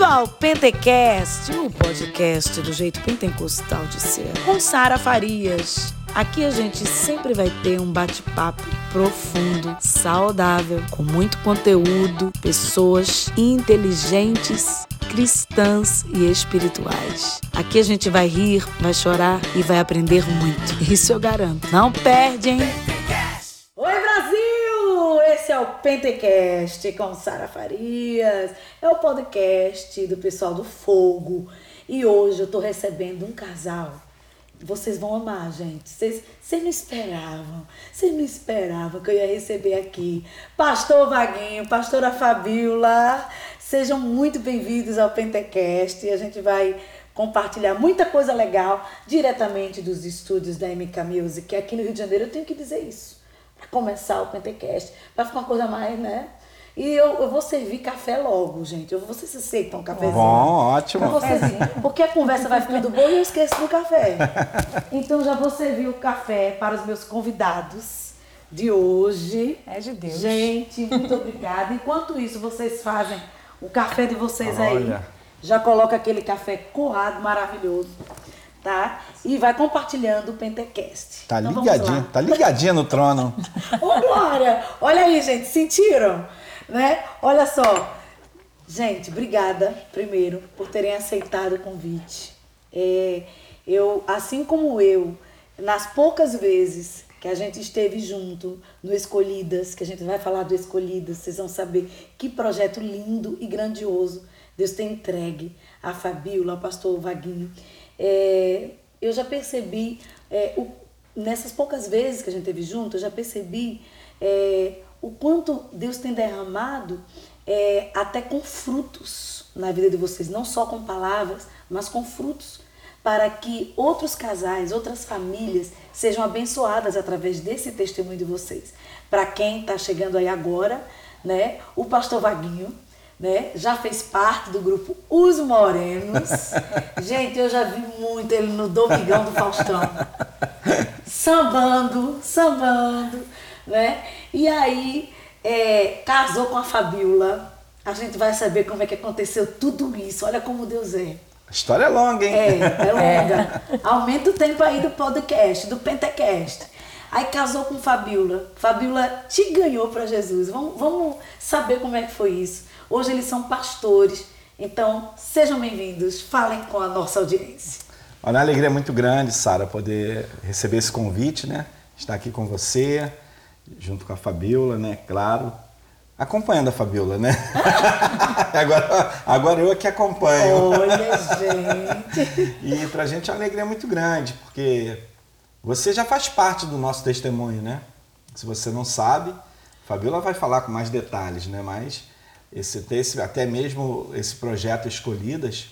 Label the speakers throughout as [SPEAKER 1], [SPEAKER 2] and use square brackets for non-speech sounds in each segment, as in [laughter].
[SPEAKER 1] Bem-vindo ao Pentecast, o podcast do jeito pentecostal de ser, com Sara Farias. Aqui a gente sempre vai ter um bate-papo profundo, saudável, com muito conteúdo, pessoas inteligentes, cristãs e espirituais. Aqui a gente vai rir, vai chorar e vai aprender muito. Isso eu garanto. Não perde, hein? Esse é o Pentecast com Sara Farias. É o podcast do pessoal do Fogo. E hoje eu tô recebendo um casal vocês vão amar, gente. Vocês, vocês não esperavam. Vocês não esperavam que eu ia receber aqui. Pastor Vaguinho, pastora Fabiola. Sejam muito bem-vindos ao Pentecast. E a gente vai compartilhar muita coisa legal diretamente dos estúdios da MK Music. Aqui no Rio de Janeiro eu tenho que dizer isso. Para começar o Pentecast. Para ficar uma coisa mais, né? E eu, eu vou servir café logo, gente. Eu, vocês aceitam um cafezinho?
[SPEAKER 2] Bom, ótimo.
[SPEAKER 1] Vocês, porque a conversa vai ficando boa e eu esqueço do café. Então já vou servir o café para os meus convidados de hoje.
[SPEAKER 3] É de Deus.
[SPEAKER 1] Gente, muito obrigada. Enquanto isso, vocês fazem o café de vocês Olha. aí. Já coloca aquele café coado maravilhoso tá? E vai compartilhando o Pentecast.
[SPEAKER 2] Tá então, ligadinha, tá ligadinha no trono. [laughs]
[SPEAKER 1] Ô, Glória! Olha aí, gente, sentiram? né? Olha só, gente, obrigada primeiro por terem aceitado o convite. É, eu, assim como eu, nas poucas vezes que a gente esteve junto no Escolhidas, que a gente vai falar do Escolhidas, vocês vão saber que projeto lindo e grandioso Deus tem entregue a Fabíola, ao pastor Vaguinho. É, eu já percebi, é, o, nessas poucas vezes que a gente esteve junto, eu já percebi é, o quanto Deus tem derramado é, até com frutos na vida de vocês, não só com palavras, mas com frutos, para que outros casais, outras famílias sejam abençoadas através desse testemunho de vocês. Para quem está chegando aí agora, né, o pastor Vaguinho, né, já fez parte do grupo Os Morenos. [laughs] Gente, eu já vi muito ele no Domingão do Faustão. Sambando, sambando né? E aí é, casou com a Fabiola. A gente vai saber como é que aconteceu tudo isso. Olha como Deus é.
[SPEAKER 2] A história é longa, hein?
[SPEAKER 1] É, é [laughs] longa. É. Aumenta o tempo aí do podcast, do Pentecast. Aí casou com Fabiola. Fabiola te ganhou para Jesus. Vamos, vamos saber como é que foi isso. Hoje eles são pastores. Então, sejam bem-vindos. Falem com a nossa audiência.
[SPEAKER 2] Olha, a alegria é muito grande, Sara, poder receber esse convite, né? Estar aqui com você junto com a Fabiola, né? Claro. Acompanhando a Fabiola, né? [laughs] agora, agora eu é que acompanho.
[SPEAKER 1] Olha, gente!
[SPEAKER 2] e pra gente é uma alegria muito grande, porque você já faz parte do nosso testemunho, né? Se você não sabe, a Fabiola vai falar com mais detalhes, né? Mas esse, esse, até mesmo esse projeto Escolhidas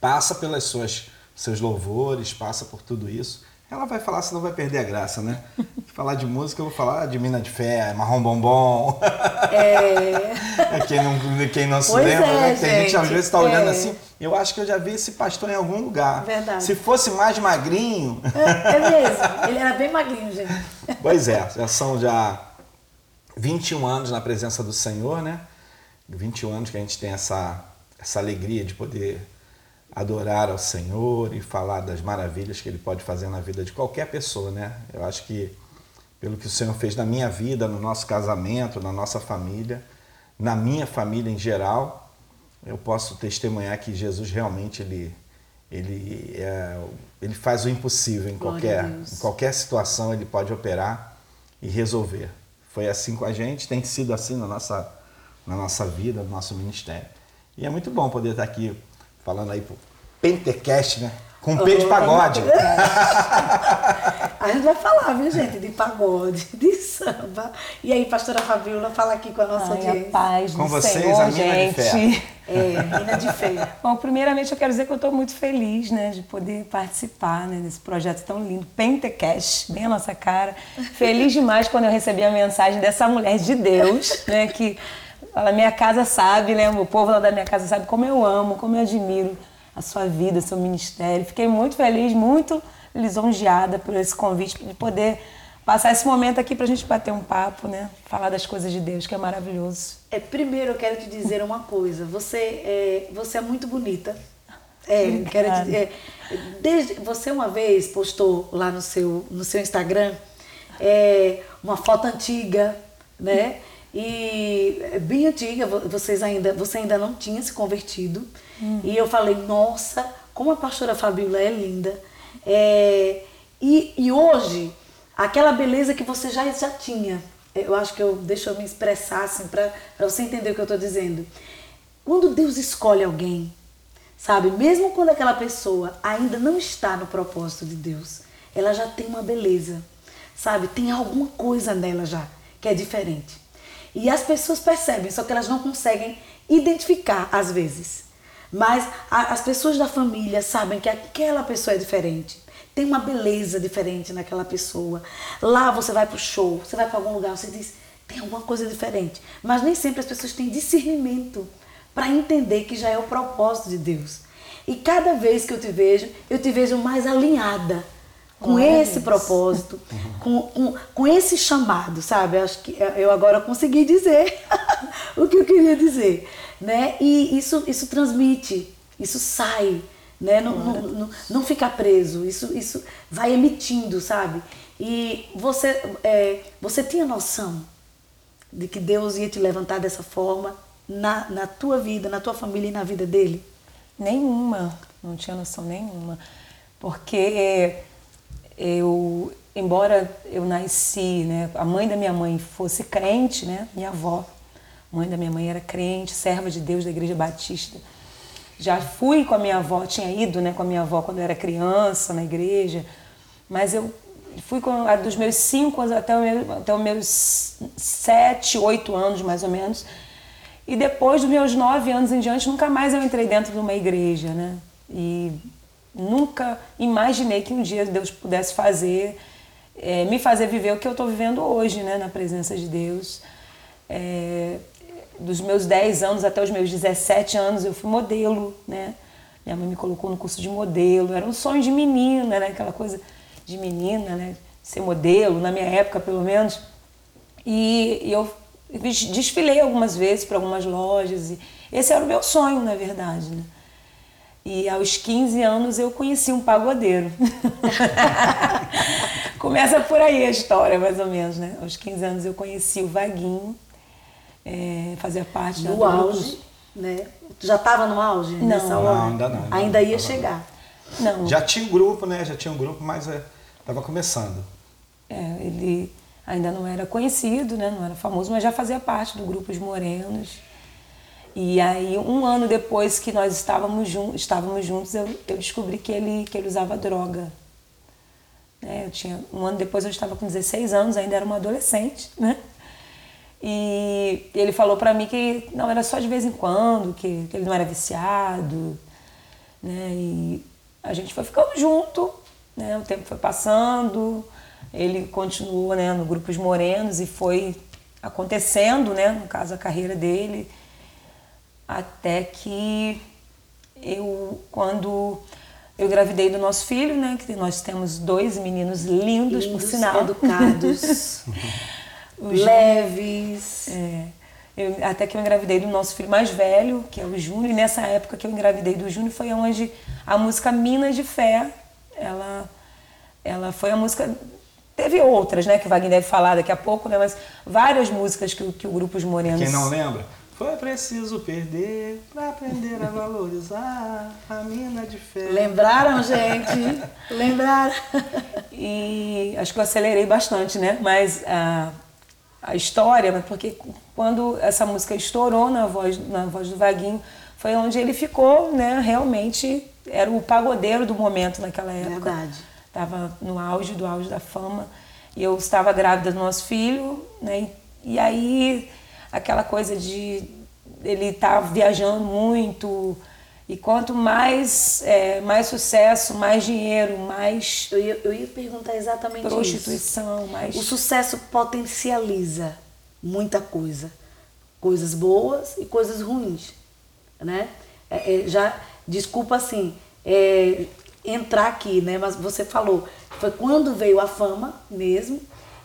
[SPEAKER 2] passa pelas suas seus louvores, passa por tudo isso. Ela vai falar, senão vai perder a graça, né? [laughs] falar de música, eu vou falar de Mina de Fé, Marrom Bombom. [laughs] É. quem não, quem não se pois lembra, é, né? Tem gente, gente às vezes está olhando é. assim. Eu acho que eu já vi esse pastor em algum lugar.
[SPEAKER 1] Verdade.
[SPEAKER 2] Se fosse mais magrinho.
[SPEAKER 1] É, é mesmo. Ele era bem magrinho, gente.
[SPEAKER 2] Pois é, já são já 21 anos na presença do Senhor, né? 21 anos que a gente tem essa, essa alegria de poder adorar ao Senhor e falar das maravilhas que Ele pode fazer na vida de qualquer pessoa, né? Eu acho que pelo que o Senhor fez na minha vida, no nosso casamento, na nossa família, na minha família em geral, eu posso testemunhar que Jesus realmente ele ele é, ele faz o impossível em qualquer em qualquer situação ele pode operar e resolver. Foi assim com a gente, tem sido assim na nossa na nossa vida, no nosso ministério. E é muito bom poder estar aqui falando aí pro Pentecast, né? Com P de pagode. [laughs]
[SPEAKER 1] a gente vai falar, viu, gente, de pagode, [laughs] de samba. E aí, pastora Fabiola, fala aqui com a nossa Ai, audiência.
[SPEAKER 3] A paz
[SPEAKER 2] com
[SPEAKER 3] do
[SPEAKER 2] vocês,
[SPEAKER 3] Senhor,
[SPEAKER 2] a mina
[SPEAKER 3] gente.
[SPEAKER 2] de fé.
[SPEAKER 1] É, mina de fé. [laughs]
[SPEAKER 3] Bom, primeiramente eu quero dizer que eu estou muito feliz, né, de poder participar né, desse projeto tão lindo, Pentecast, bem a nossa cara. Feliz demais quando eu recebi a mensagem dessa mulher de Deus, né, que a minha casa sabe, né? O povo lá da minha casa sabe como eu amo, como eu admiro a sua vida, seu ministério. Fiquei muito feliz, muito lisonjeada por esse convite de poder passar esse momento aqui pra gente bater um papo, né? Falar das coisas de Deus, que é maravilhoso.
[SPEAKER 1] É, primeiro eu quero te dizer uma coisa. Você é, você é muito bonita. É, eu quero te, é, desde, você uma vez postou lá no seu, no seu Instagram é, uma foto antiga, né? E é bem antiga, vocês ainda, você ainda não tinha se convertido. Uhum. E eu falei, nossa, como a pastora Fabíola é linda. É, e, e hoje, aquela beleza que você já, já tinha, eu acho que eu deixa eu me expressar assim para você entender o que eu estou dizendo. Quando Deus escolhe alguém, sabe, mesmo quando aquela pessoa ainda não está no propósito de Deus, ela já tem uma beleza, sabe, tem alguma coisa nela já que é diferente. E as pessoas percebem, só que elas não conseguem identificar às vezes. Mas a, as pessoas da família sabem que aquela pessoa é diferente. Tem uma beleza diferente naquela pessoa. Lá você vai pro show, você vai para algum lugar, você diz, tem alguma coisa diferente. Mas nem sempre as pessoas têm discernimento para entender que já é o propósito de Deus. E cada vez que eu te vejo, eu te vejo mais alinhada com esse propósito, com, com, com esse chamado, sabe? Acho que eu agora consegui dizer [laughs] o que eu queria dizer, né? E isso, isso transmite, isso sai, né? Não, não, não, não fica preso, isso, isso vai emitindo, sabe? E você, é, você tinha noção de que Deus ia te levantar dessa forma na, na tua vida, na tua família e na vida dele?
[SPEAKER 3] Nenhuma, não tinha noção nenhuma. Porque eu, embora eu nasci, né, a mãe da minha mãe fosse crente, né, minha avó, mãe da minha mãe era crente, serva de Deus da Igreja Batista. Já fui com a minha avó, tinha ido, né, com a minha avó quando eu era criança na igreja, mas eu fui com a dos meus cinco até, meu, até os meus sete, oito anos mais ou menos. E depois dos meus nove anos em diante, nunca mais eu entrei dentro de uma igreja, né? E nunca imaginei que um dia Deus pudesse fazer, é, me fazer viver o que eu estou vivendo hoje, né, na presença de Deus. É, dos meus 10 anos até os meus 17 anos eu fui modelo, né? Minha mãe me colocou no curso de modelo, era um sonho de menina, né? Aquela coisa de menina, né? Ser modelo, na minha época pelo menos. E, e eu desfilei algumas vezes para algumas lojas. E esse era o meu sonho, na verdade, né? E aos 15 anos eu conheci um pagodeiro. [laughs] Começa por aí a história, mais ou menos, né? Aos 15 anos eu conheci o Vaguinho, é, fazia parte
[SPEAKER 1] do auge, né? Tu já estava no auge
[SPEAKER 3] não.
[SPEAKER 1] nessa hora?
[SPEAKER 2] Não, ainda não. Ainda,
[SPEAKER 1] ainda ia chegar.
[SPEAKER 3] Não.
[SPEAKER 2] Já tinha um grupo, né? Já tinha um grupo, mas estava é, começando.
[SPEAKER 3] É, ele ainda não era conhecido, né? Não era famoso, mas já fazia parte do grupo Os Morenos. E aí, um ano depois que nós estávamos, jun estávamos juntos, eu, eu descobri que ele, que ele usava droga. É, eu tinha, um ano depois eu estava com 16 anos, ainda era uma adolescente, né? E ele falou para mim que não era só de vez em quando, que, que, ele não era viciado, né? E a gente foi ficando junto, né? O tempo foi passando, ele continuou, né, no grupo Os Morenos e foi acontecendo, né, no caso a carreira dele até que eu, quando eu engravidei do nosso filho, né? Que nós temos dois meninos lindos, lindos por sinal.
[SPEAKER 1] Educados, [laughs] leves.
[SPEAKER 3] É, eu, até que eu engravidei do nosso filho mais velho, que é o Júnior, e nessa época que eu engravidei do Júnior foi onde a música Minas de Fé, ela, ela foi a música. Teve outras, né, que o Wagner deve falar daqui a pouco, né, mas várias músicas que, que o Grupo Os Morenos.
[SPEAKER 2] Quem não lembra? Foi preciso perder para aprender a valorizar a mina de fé.
[SPEAKER 1] Lembraram, gente? Lembraram.
[SPEAKER 3] E acho que eu acelerei bastante, né? Mas a, a história, porque quando essa música estourou na voz, na voz do Vaguinho, foi onde ele ficou, né? Realmente era o pagodeiro do momento naquela época.
[SPEAKER 1] Verdade.
[SPEAKER 3] Estava no auge do auge da fama. E eu estava grávida do nosso filho, né? E, e aí aquela coisa de ele estar tá viajando muito e quanto mais é, mais sucesso, mais dinheiro, mais
[SPEAKER 1] eu ia, eu ia perguntar exatamente
[SPEAKER 3] prostituição,
[SPEAKER 1] isso.
[SPEAKER 3] mais
[SPEAKER 1] o sucesso potencializa muita coisa, coisas boas e coisas ruins, né? É, é, já desculpa assim é, entrar aqui, né? Mas você falou foi quando veio a fama mesmo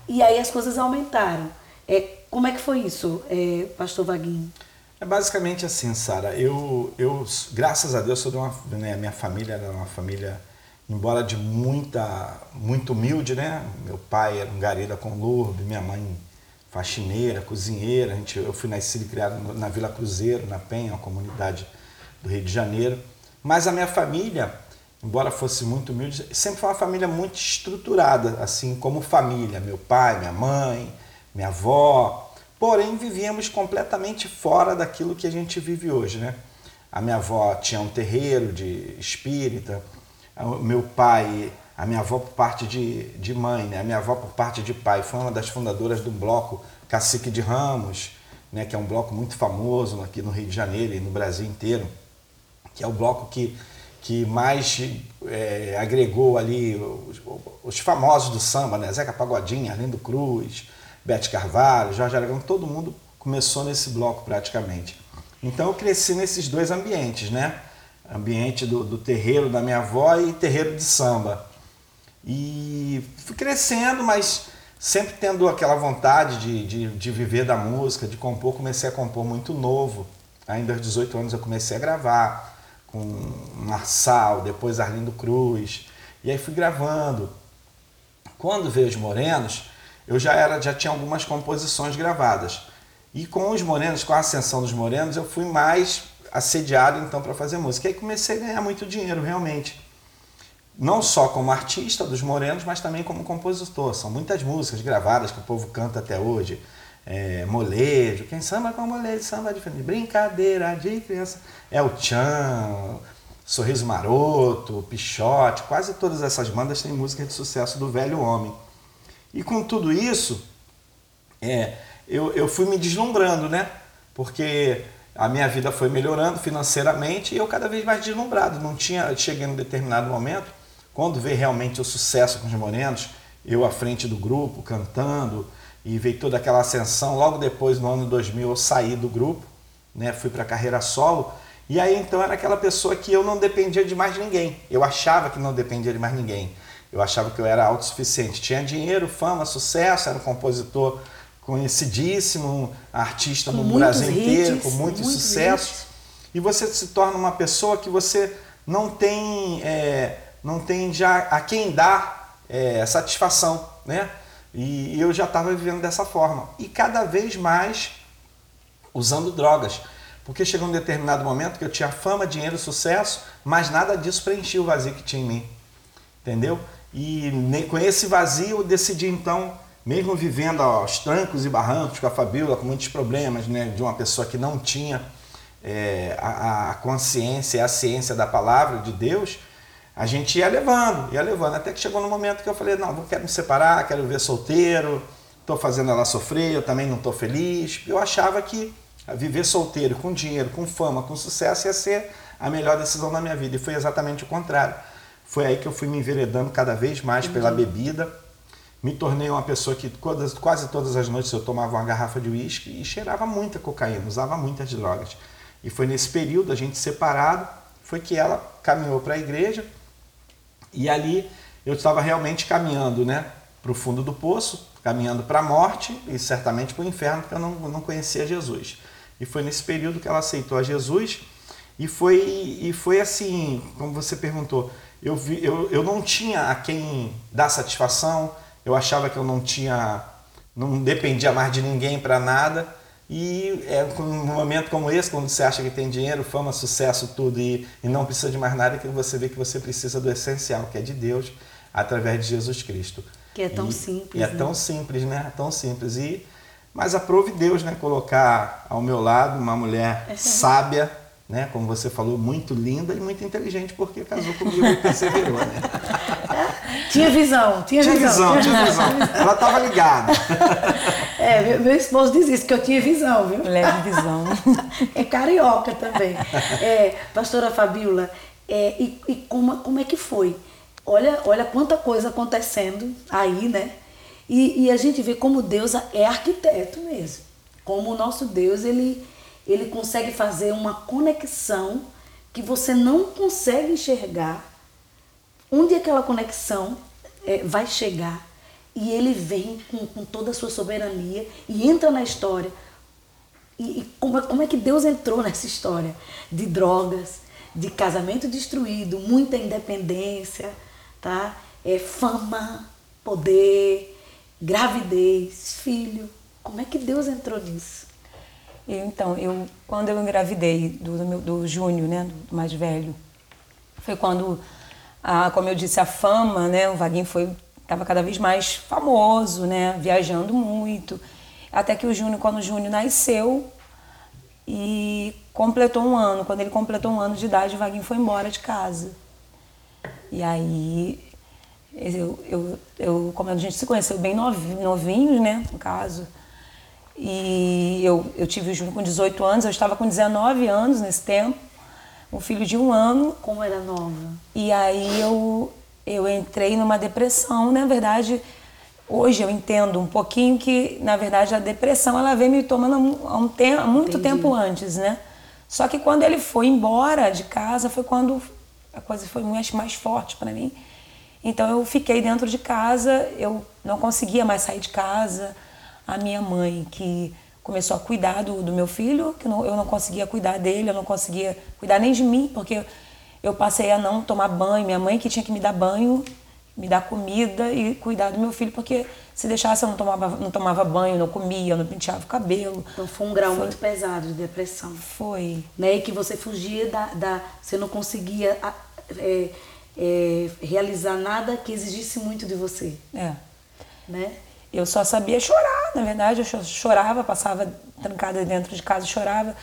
[SPEAKER 1] e aí as coisas aumentaram. É, como é que foi isso, é, pastor Vaguinho?
[SPEAKER 2] É basicamente assim, Sara. Eu, eu, graças a Deus, sou de uma, né, minha família era uma família, embora de muita, muito humilde, né? Meu pai era um garida com lourdo, minha mãe faxineira, cozinheira. A gente, eu fui nascido e criado na Vila Cruzeiro, na Penha, uma comunidade do Rio de Janeiro. Mas a minha família, embora fosse muito humilde, sempre foi uma família muito estruturada, assim como família. Meu pai, minha mãe, minha avó, porém vivíamos completamente fora daquilo que a gente vive hoje, né? A minha avó tinha um terreiro de espírita, o meu pai, a minha avó por parte de, de mãe, né? A minha avó por parte de pai foi uma das fundadoras do bloco Cacique de Ramos, né? Que é um bloco muito famoso aqui no Rio de Janeiro e no Brasil inteiro, que é o bloco que que mais é, agregou ali os, os, famosos do samba, né? Zeca Pagodinho, Arlindo Cruz, Bete Carvalho, Jorge Aragão, todo mundo começou nesse bloco praticamente. Então eu cresci nesses dois ambientes, né? Ambiente do, do terreiro da minha avó e terreiro de samba. E fui crescendo, mas sempre tendo aquela vontade de, de, de viver da música, de compor. Comecei a compor muito novo. Ainda aos 18 anos eu comecei a gravar com Marçal, depois Arlindo Cruz. E aí fui gravando. Quando veio os Morenos, eu já era, já tinha algumas composições gravadas. E com os Morenos, com a ascensão dos Morenos, eu fui mais assediado então para fazer música. E aí comecei a ganhar muito dinheiro realmente. Não só como artista dos Morenos, mas também como compositor. São muitas músicas gravadas que o povo canta até hoje. É, molejo, quem samba com molejo, samba diferente. Brincadeira de criança. É o Tchan, Sorriso Maroto, Pichote, quase todas essas bandas têm música de sucesso do velho homem. E com tudo isso, é, eu, eu fui me deslumbrando, né? Porque a minha vida foi melhorando financeiramente e eu cada vez mais deslumbrado. Não tinha, cheguei num determinado momento, quando veio realmente o sucesso com os Morenos, eu à frente do grupo, cantando, e veio toda aquela ascensão. Logo depois, no ano 2000, eu saí do grupo, né? fui para a carreira solo. E aí então era aquela pessoa que eu não dependia de mais ninguém. Eu achava que não dependia de mais ninguém. Eu achava que eu era autossuficiente. Tinha dinheiro, fama, sucesso, era um compositor conhecidíssimo, artista no Brasil hits, inteiro, com muitos, muitos sucessos. E você se torna uma pessoa que você não tem, é, não tem já a quem dar é, satisfação, né? E eu já estava vivendo dessa forma. E cada vez mais usando drogas. Porque chegou um determinado momento que eu tinha fama, dinheiro, sucesso, mas nada disso preenchia o vazio que tinha em mim. Entendeu? E com esse vazio eu decidi então, mesmo vivendo aos trancos e barrancos com a Fabíola, com muitos problemas, né, de uma pessoa que não tinha é, a, a consciência a ciência da palavra de Deus, a gente ia levando, ia levando, até que chegou no momento que eu falei, não, quero me separar, quero viver solteiro, estou fazendo ela sofrer, eu também não estou feliz. Eu achava que viver solteiro, com dinheiro, com fama, com sucesso, ia ser a melhor decisão da minha vida. E foi exatamente o contrário. Foi aí que eu fui me enveredando cada vez mais pela uhum. bebida. Me tornei uma pessoa que quase todas as noites eu tomava uma garrafa de uísque e cheirava muita cocaína, usava muitas drogas. E foi nesse período, a gente separado, foi que ela caminhou para a igreja e ali eu estava realmente caminhando né, para o fundo do poço, caminhando para a morte e certamente para o inferno, porque eu não, não conhecia Jesus. E foi nesse período que ela aceitou a Jesus e foi, e foi assim, como você perguntou, eu, vi, eu, eu não tinha a quem dar satisfação, eu achava que eu não tinha, não dependia mais de ninguém para nada. E é num momento como esse, quando você acha que tem dinheiro, fama, sucesso, tudo e, e não precisa de mais nada, que você vê que você precisa do essencial, que é de Deus, através de Jesus Cristo.
[SPEAKER 1] Que é tão
[SPEAKER 2] e,
[SPEAKER 1] simples.
[SPEAKER 2] E é
[SPEAKER 1] né?
[SPEAKER 2] tão simples, né? É tão simples. E, mas aprove Deus, né? Colocar ao meu lado uma mulher é. sábia, né? Como você falou, muito linda e muito inteligente, porque casou comigo e perseverou, né? [laughs]
[SPEAKER 1] Tinha visão, tinha,
[SPEAKER 2] tinha
[SPEAKER 1] visão.
[SPEAKER 2] visão. Tinha visão, Ela estava ligada. [laughs]
[SPEAKER 1] É, meu, meu, esposo diz isso, que eu tinha visão, viu?
[SPEAKER 3] Leve visão. [laughs]
[SPEAKER 1] É carioca também. É, pastora Fabiola, é, e, e como, como é que foi? Olha, olha quanta coisa acontecendo aí, né? E, e a gente vê como Deus é arquiteto mesmo. Como o nosso Deus, ele, ele consegue fazer uma conexão que você não consegue enxergar onde aquela conexão é, vai chegar. e ele vem com, com toda a sua soberania e entra na história. E, e como, é, como é que Deus entrou [laughs] nessa história? De drogas, de casamento destruído, muita independência, tá? É, fama, poder, gravidez, filho. Como é que Deus entrou nisso?
[SPEAKER 3] Então, eu, quando eu engravidei do, do, meu, do Júnior, né, do mais velho, foi quando, a, como eu disse, a fama, né, o Vaguinho foi estava cada vez mais famoso, né, viajando muito, até que o Júnior, quando o Júnior nasceu e completou um ano, quando ele completou um ano de idade, o Vaguinho foi embora de casa. E aí eu, eu, eu como a gente se conheceu bem novinho, novinhos, né, no caso. E eu, eu tive o Júnior com 18 anos, eu estava com 19 anos nesse tempo, um filho de um ano.
[SPEAKER 1] Como era nova?
[SPEAKER 3] E aí eu, eu entrei numa depressão, na verdade, hoje eu entendo um pouquinho que, na verdade, a depressão ela veio me tomando há um tempo, muito Entendi. tempo antes, né? Só que quando ele foi embora de casa foi quando a coisa foi mais, mais forte para mim. Então eu fiquei dentro de casa, eu não conseguia mais sair de casa. A minha mãe, que começou a cuidar do, do meu filho, que não, eu não conseguia cuidar dele, eu não conseguia cuidar nem de mim, porque eu passei a não tomar banho. Minha mãe que tinha que me dar banho, me dar comida e cuidar do meu filho, porque se deixasse eu não tomava, não tomava banho, não comia, não penteava o cabelo.
[SPEAKER 1] Então foi um grau foi. muito pesado de depressão.
[SPEAKER 3] Foi.
[SPEAKER 1] Né? E que você fugia da. da você não conseguia é, é, realizar nada que exigisse muito de você.
[SPEAKER 3] É.
[SPEAKER 1] Né?
[SPEAKER 3] Eu só sabia chorar, na verdade, eu chorava, passava trancada dentro de casa, chorava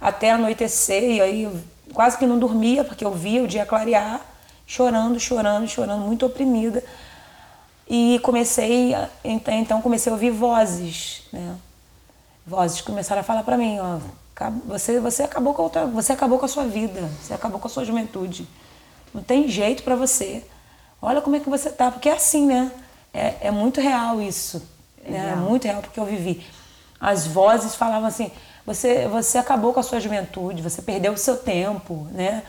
[SPEAKER 3] até anoitecer, e aí quase que não dormia, porque eu via o dia clarear, chorando, chorando, chorando, muito oprimida. E comecei, então comecei a ouvir vozes, né? Vozes começaram a falar para mim, ó, você, você, acabou com a, você acabou com a sua vida, você acabou com a sua juventude. Não tem jeito para você. Olha como é que você tá, porque é assim, né? É, é muito real isso. Né? É muito real porque eu vivi. As vozes falavam assim: você, você acabou com a sua juventude, você perdeu o seu tempo, né?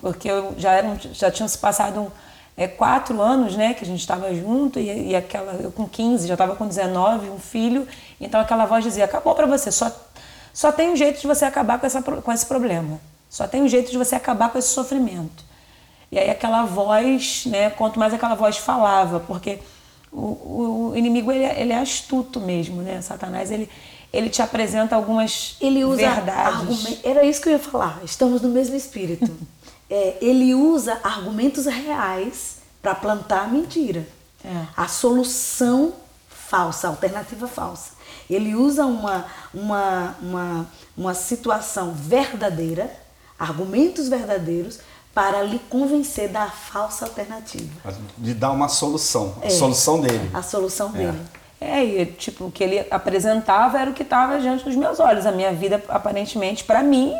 [SPEAKER 3] Porque eu já, era, já tinham se passado é, quatro anos, né, que a gente estava junto e, e, aquela eu com 15 já estava com 19, um filho, então aquela voz dizia: acabou para você, só só tem um jeito de você acabar com, essa, com esse problema, só tem um jeito de você acabar com esse sofrimento. E aí aquela voz, né, quanto mais aquela voz falava, porque o, o inimigo ele, é, ele é astuto mesmo, né? Satanás ele ele te apresenta algumas ele usa verdades.
[SPEAKER 1] Era isso que eu ia falar. Estamos no mesmo espírito. [laughs] é, ele usa argumentos reais para plantar a mentira. É. A solução falsa, a alternativa falsa. Ele usa uma, uma, uma, uma situação verdadeira, argumentos verdadeiros, para lhe convencer da falsa alternativa.
[SPEAKER 2] De dar uma solução, a é, solução dele.
[SPEAKER 1] A solução é. dele.
[SPEAKER 3] É, e tipo, o que ele apresentava era o que estava diante dos meus olhos. A minha vida, aparentemente, para mim,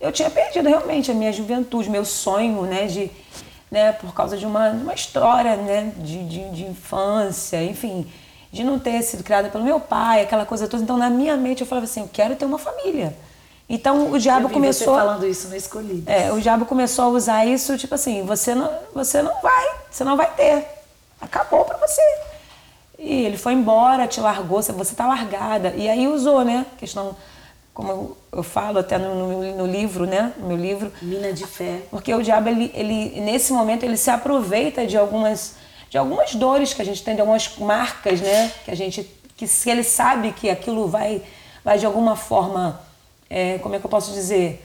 [SPEAKER 3] eu tinha perdido realmente a minha juventude, meu sonho, né, de, né, por causa de uma, uma história, né, de, de, de infância, enfim, de não ter sido criada pelo meu pai, aquela coisa toda. Então, na minha mente, eu falava assim, eu quero ter uma família. Então o diabo começou.
[SPEAKER 1] Falando isso no escolhido.
[SPEAKER 3] É, o diabo começou a usar isso, tipo assim, você não, você não vai, você não vai ter. Acabou para você. E ele foi embora, te largou, você tá largada. E aí usou, né? Questão, como eu falo até no, no, no livro, né? No meu livro.
[SPEAKER 1] Mina de fé.
[SPEAKER 3] Porque o diabo, ele, ele, nesse momento, ele se aproveita de algumas, de algumas dores que a gente tem, de algumas marcas, né? Que a gente, que se ele sabe que aquilo vai, vai de alguma forma é, como é que eu posso dizer?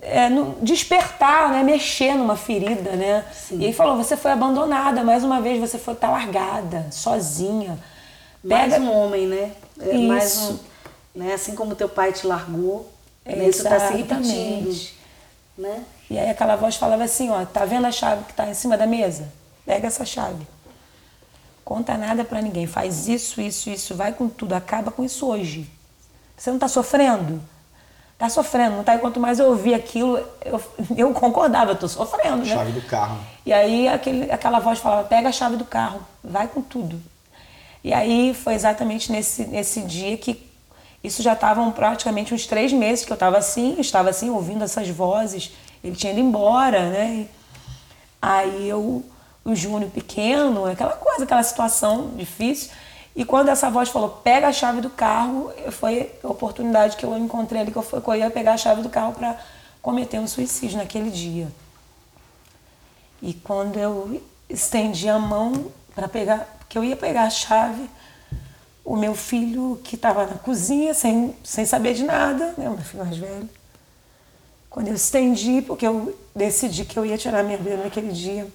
[SPEAKER 3] É, no, despertar, né? mexer numa ferida, né? Sim. E aí falou, você foi abandonada, mais uma vez você foi tá largada, sozinha.
[SPEAKER 1] Pega... Mais um homem, né? É, isso. Mais um, né? Assim como teu pai te largou, é, né? isso está se repetindo, né?
[SPEAKER 3] E aí aquela voz falava assim, ó, tá vendo a chave que está em cima da mesa? Pega essa chave. Conta nada para ninguém, faz isso, isso, isso, vai com tudo, acaba com isso hoje. Você não está sofrendo? Tá sofrendo, não tá? E quanto mais eu ouvia aquilo, eu, eu concordava, eu tô sofrendo, né?
[SPEAKER 2] Chave do carro.
[SPEAKER 3] E aí aquele, aquela voz falava, pega a chave do carro, vai com tudo. E aí foi exatamente nesse, nesse dia que isso já estavam praticamente uns três meses que eu estava assim, estava assim, ouvindo essas vozes. Ele tinha ido embora, né? E aí eu o Júnior pequeno, aquela coisa, aquela situação difícil. E quando essa voz falou, pega a chave do carro, foi a oportunidade que eu encontrei ali, que eu, que eu ia pegar a chave do carro para cometer um suicídio naquele dia. E quando eu estendi a mão para pegar, porque eu ia pegar a chave, o meu filho que estava na cozinha, sem, sem saber de nada, né, o meu filho mais velho, quando eu estendi, porque eu decidi que eu ia tirar minha vida naquele dia,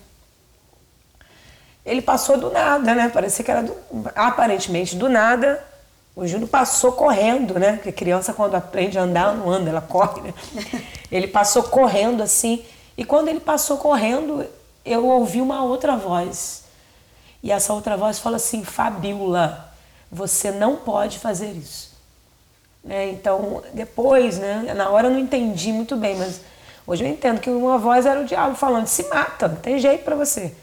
[SPEAKER 3] ele passou do nada, né? Parecia que era do, aparentemente do nada. O Júnior passou correndo, né? Porque criança quando aprende a andar não anda, ela corre, né? [laughs] Ele passou correndo assim. E quando ele passou correndo, eu ouvi uma outra voz. E essa outra voz fala assim: Fabiola, você não pode fazer isso. Né? Então, depois, né? Na hora eu não entendi muito bem, mas hoje eu entendo que uma voz era o diabo falando: se mata, não tem jeito para você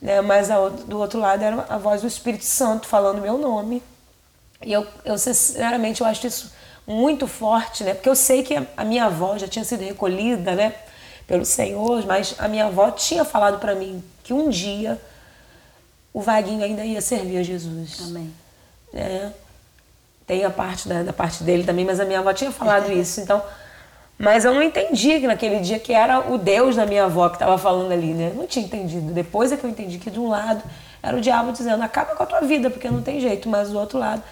[SPEAKER 3] né? mas a, do outro lado era a voz do Espírito Santo falando meu nome. E eu, eu sinceramente, eu acho isso muito forte, né? Porque eu sei que a, minha avó já tinha sido recolhida, né? Pelo Senhor, mas a minha avó tinha falado para mim que um dia o Vaguinho ainda ia servir a Jesus.
[SPEAKER 1] Amém.
[SPEAKER 3] É, tem a parte da, da parte dele também, mas a minha avó tinha falado [laughs] isso. Então, mas eu não entendi que naquele dia que era o Deus da minha avó que estava falando ali, né? Não tinha entendido. Depois é que eu entendi que de um lado era o diabo dizendo acaba com a tua vida, porque não tem jeito, mas do outro lado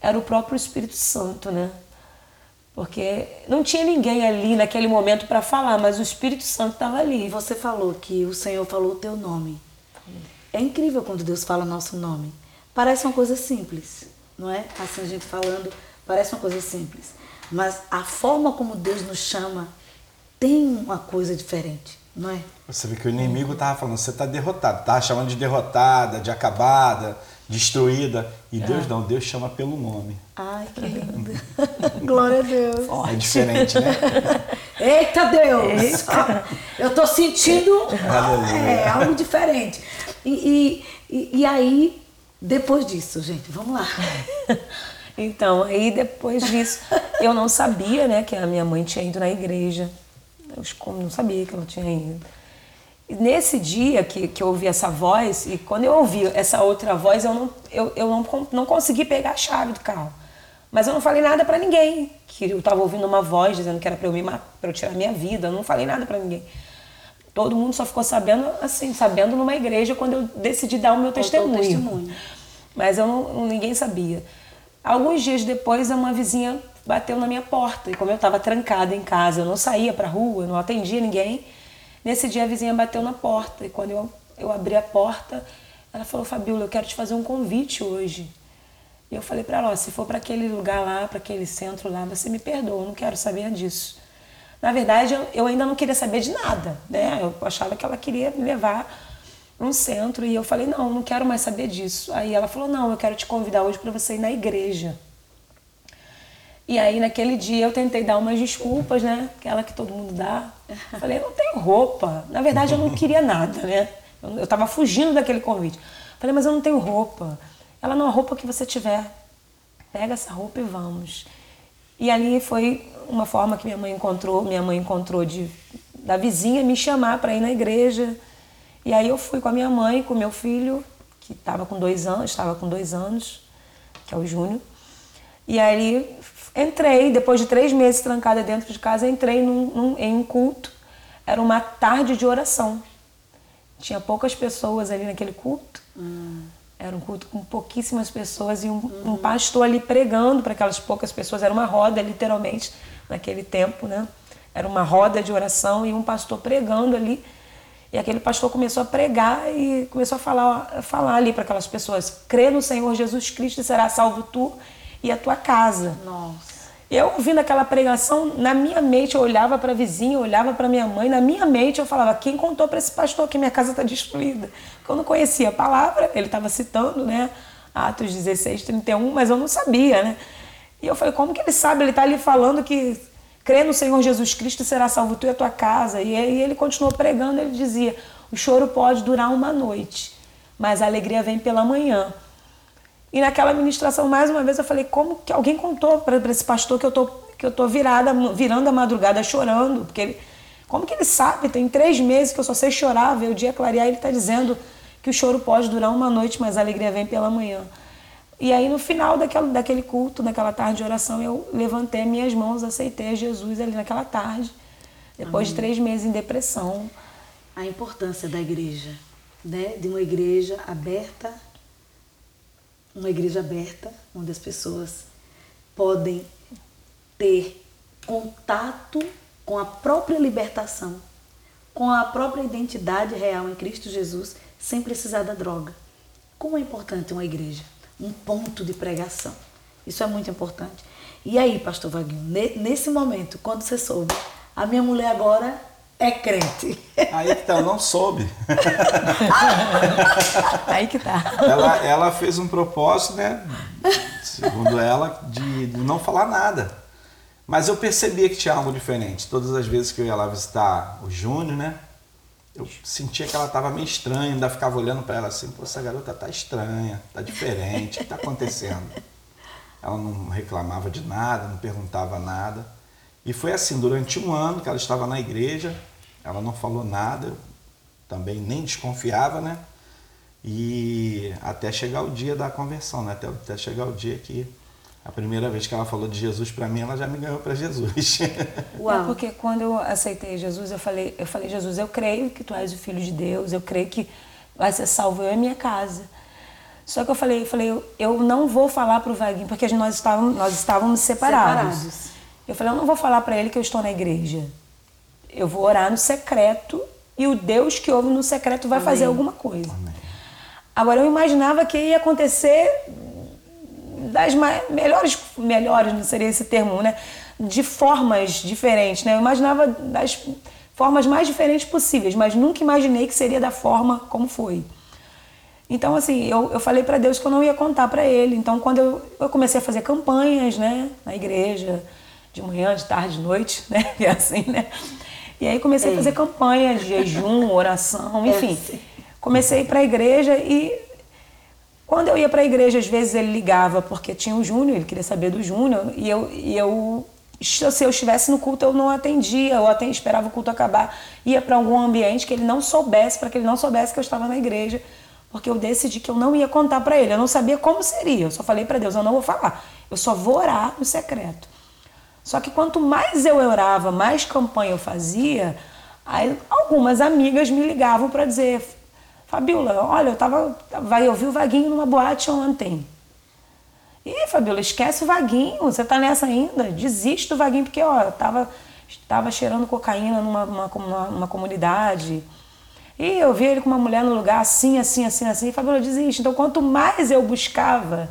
[SPEAKER 3] era o próprio Espírito Santo, né? Porque não tinha ninguém ali naquele momento para falar, mas o Espírito Santo estava ali.
[SPEAKER 1] Você falou que o Senhor falou o teu nome. É incrível quando Deus fala nosso nome. Parece uma coisa simples, não é? Assim a gente falando, parece uma coisa simples. Mas a forma como Deus nos chama tem uma coisa diferente, não é?
[SPEAKER 2] Você vê que o inimigo estava falando, você está derrotado, estava chamando de derrotada, de acabada, destruída. E Deus é. não, Deus chama pelo nome.
[SPEAKER 1] Ai, que lindo. [laughs] Glória a Deus.
[SPEAKER 2] É diferente, né? [laughs]
[SPEAKER 1] Eita Deus! Eita. Eu estou sentindo é, algo diferente. E, e, e aí, depois disso, gente, vamos lá. [laughs]
[SPEAKER 3] Então, aí depois disso, eu não sabia, né, que a minha mãe tinha ido na igreja. Eu não sabia que ela tinha ido. E nesse dia que, que eu ouvi essa voz, e quando eu ouvi essa outra voz, eu não, eu, eu não, não consegui pegar a chave do carro. Mas eu não falei nada para ninguém, que eu estava ouvindo uma voz dizendo que era para eu, me, pra eu tirar minha vida. Eu não falei nada para ninguém. Todo mundo só ficou sabendo, assim, sabendo numa igreja quando eu decidi dar o meu testemunho. testemunho. Mas eu não, ninguém sabia. Alguns dias depois, uma vizinha bateu na minha porta. E como eu estava trancada em casa, eu não saía para a rua, não atendia ninguém. Nesse dia, a vizinha bateu na porta. E quando eu, eu abri a porta, ela falou: Fabiola, eu quero te fazer um convite hoje. E eu falei para ela: se for para aquele lugar lá, para aquele centro lá, você me perdoa, eu não quero saber disso. Na verdade, eu, ainda não queria saber de nada, né? Eu achava que ela queria me levar um centro e eu falei: "Não, não quero mais saber disso". Aí ela falou: "Não, eu quero te convidar hoje para você ir na igreja". E aí naquele dia eu tentei dar umas desculpas, né? Aquela que todo mundo dá. Eu falei: "Eu não tenho roupa". Na verdade, eu não queria nada, né? Eu estava fugindo daquele convite. Eu falei: "Mas eu não tenho roupa". Ela: "Não, a roupa que você tiver. Pega essa roupa e vamos". E ali foi uma forma que minha mãe encontrou, minha mãe encontrou de da vizinha me chamar para ir na igreja. E aí eu fui com a minha mãe, com meu filho, que estava com dois anos, estava com dois anos, que é o Júnior. E aí entrei, depois de três meses trancada dentro de casa, entrei num, num, em um culto. Era uma tarde de oração. Tinha poucas pessoas ali naquele culto. Hum. Era um culto com pouquíssimas pessoas e um, uhum. um pastor ali pregando para aquelas poucas pessoas. Era uma roda, literalmente, naquele tempo, né? Era uma roda de oração e um pastor pregando ali e aquele pastor começou a pregar e começou a falar, a falar ali para aquelas pessoas: crê no Senhor Jesus Cristo e será salvo tu e a tua casa.
[SPEAKER 1] Nossa.
[SPEAKER 3] Eu ouvindo aquela pregação, na minha mente eu olhava para a vizinha, olhava para minha mãe, na minha mente eu falava: quem contou para esse pastor que minha casa está destruída? Porque eu não conhecia a palavra, ele estava citando, né? Atos 16, 31, mas eu não sabia, né? E eu falei: como que ele sabe? Ele está ali falando que crê no Senhor Jesus Cristo e será salvo tu e a tua casa. E aí ele continuou pregando, ele dizia: o choro pode durar uma noite, mas a alegria vem pela manhã. E naquela ministração, mais uma vez, eu falei: como que alguém contou para esse pastor que eu tô, que eu tô virada, virando a madrugada chorando? Porque ele, Como que ele sabe? Tem três meses que eu só sei chorar, ver o dia clarear, ele está dizendo que o choro pode durar uma noite, mas a alegria vem pela manhã. E aí, no final daquele, daquele culto, naquela tarde de oração, eu levantei minhas mãos, aceitei Jesus ali naquela tarde, depois Amém. de três meses em depressão.
[SPEAKER 1] A importância da igreja, né? de uma igreja aberta, uma igreja aberta, onde as pessoas podem ter contato com a própria libertação, com a própria identidade real em Cristo Jesus, sem precisar da droga. Como é importante uma igreja, um ponto de pregação. Isso é muito importante. E aí, pastor Vaguinho, nesse momento, quando você soube, a minha mulher agora é crente. [laughs]
[SPEAKER 2] Aí que tá, eu não soube. [laughs]
[SPEAKER 3] aí que tá.
[SPEAKER 2] Ela, ela fez um propósito, né? Segundo ela, de, de não falar nada. Mas eu percebia que tinha algo diferente. Todas as vezes que eu ia lá visitar o Júnior, né? Eu sentia que ela estava meio estranha, ainda ficava olhando para ela assim, pô, essa garota tá estranha, tá diferente, o que tá acontecendo? Ela não reclamava de nada, não perguntava nada. E foi assim, durante um ano que ela estava na igreja, ela não falou nada, eu também nem desconfiava, né? E até chegar o dia da conversão, né? Até, até chegar o dia que a primeira vez que ela falou de Jesus para mim, ela já me ganhou para Jesus. [laughs]
[SPEAKER 3] Uau. É porque quando eu aceitei Jesus, eu falei, eu falei, Jesus, eu creio que tu és o filho de Deus, eu creio que vai ser salvo eu e minha casa. Só que eu falei, eu falei, eu, eu não vou falar pro Vaguinho, porque nós estávamos, nós estávamos separados. separados. Eu falei, eu não vou falar para ele que eu estou na igreja. Eu vou orar no secreto e o Deus que ouve no secreto vai Amém. fazer alguma coisa. Amém. Agora eu imaginava que ia acontecer das melhores, melhores, não seria esse termo, né? De formas diferentes, né? Eu imaginava das formas mais diferentes possíveis, mas nunca imaginei que seria da forma como foi. Então, assim, eu, eu falei para Deus que eu não ia contar para Ele. Então, quando eu, eu comecei a fazer campanhas, né? Na igreja, de manhã, de tarde, de noite, [laughs] né? E assim, né? E aí comecei Ei. a fazer campanhas de jejum, oração, enfim. Comecei a ir para a igreja e quando eu ia para a igreja, às vezes ele ligava porque tinha o Júnior, ele queria saber do Júnior, e eu, e eu se eu estivesse no culto, eu não atendia, eu até esperava o culto acabar, ia para algum ambiente que ele não soubesse, para que ele não soubesse que eu estava na igreja, porque eu decidi que eu não ia contar para ele, eu não sabia como seria, eu só falei para Deus, eu não vou falar, eu só vou orar no secreto. Só que quanto mais eu orava, mais campanha eu fazia, aí algumas amigas me ligavam para dizer, Fabiola, olha, eu tava. Vai ouvir o Vaguinho numa boate ontem. Ih, Fabiola, esquece o Vaguinho, você tá nessa ainda? Desiste do Vaguinho, porque, ó, eu tava, tava cheirando cocaína numa, uma, uma comunidade. E eu vi ele com uma mulher no lugar assim, assim, assim, assim. Fabiola, desiste. Então, quanto mais eu buscava,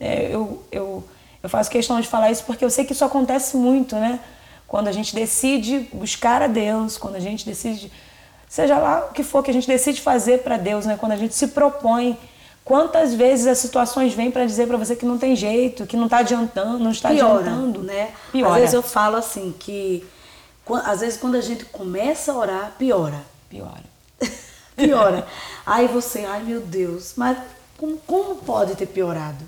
[SPEAKER 3] é, eu, eu, eu faço questão de falar isso porque eu sei que isso acontece muito, né? Quando a gente decide buscar a Deus, quando a gente decide seja lá o que for que a gente decide fazer para Deus, né? Quando a gente se propõe, quantas vezes as situações vêm para dizer para você que não tem jeito, que não está adiantando, não está Piora, adiantando,
[SPEAKER 1] né? Piora. Às vezes eu falo assim que às vezes quando a gente começa a orar, piora.
[SPEAKER 3] Piora. [laughs]
[SPEAKER 1] piora. Aí você, ai meu Deus, mas como, como pode ter piorado,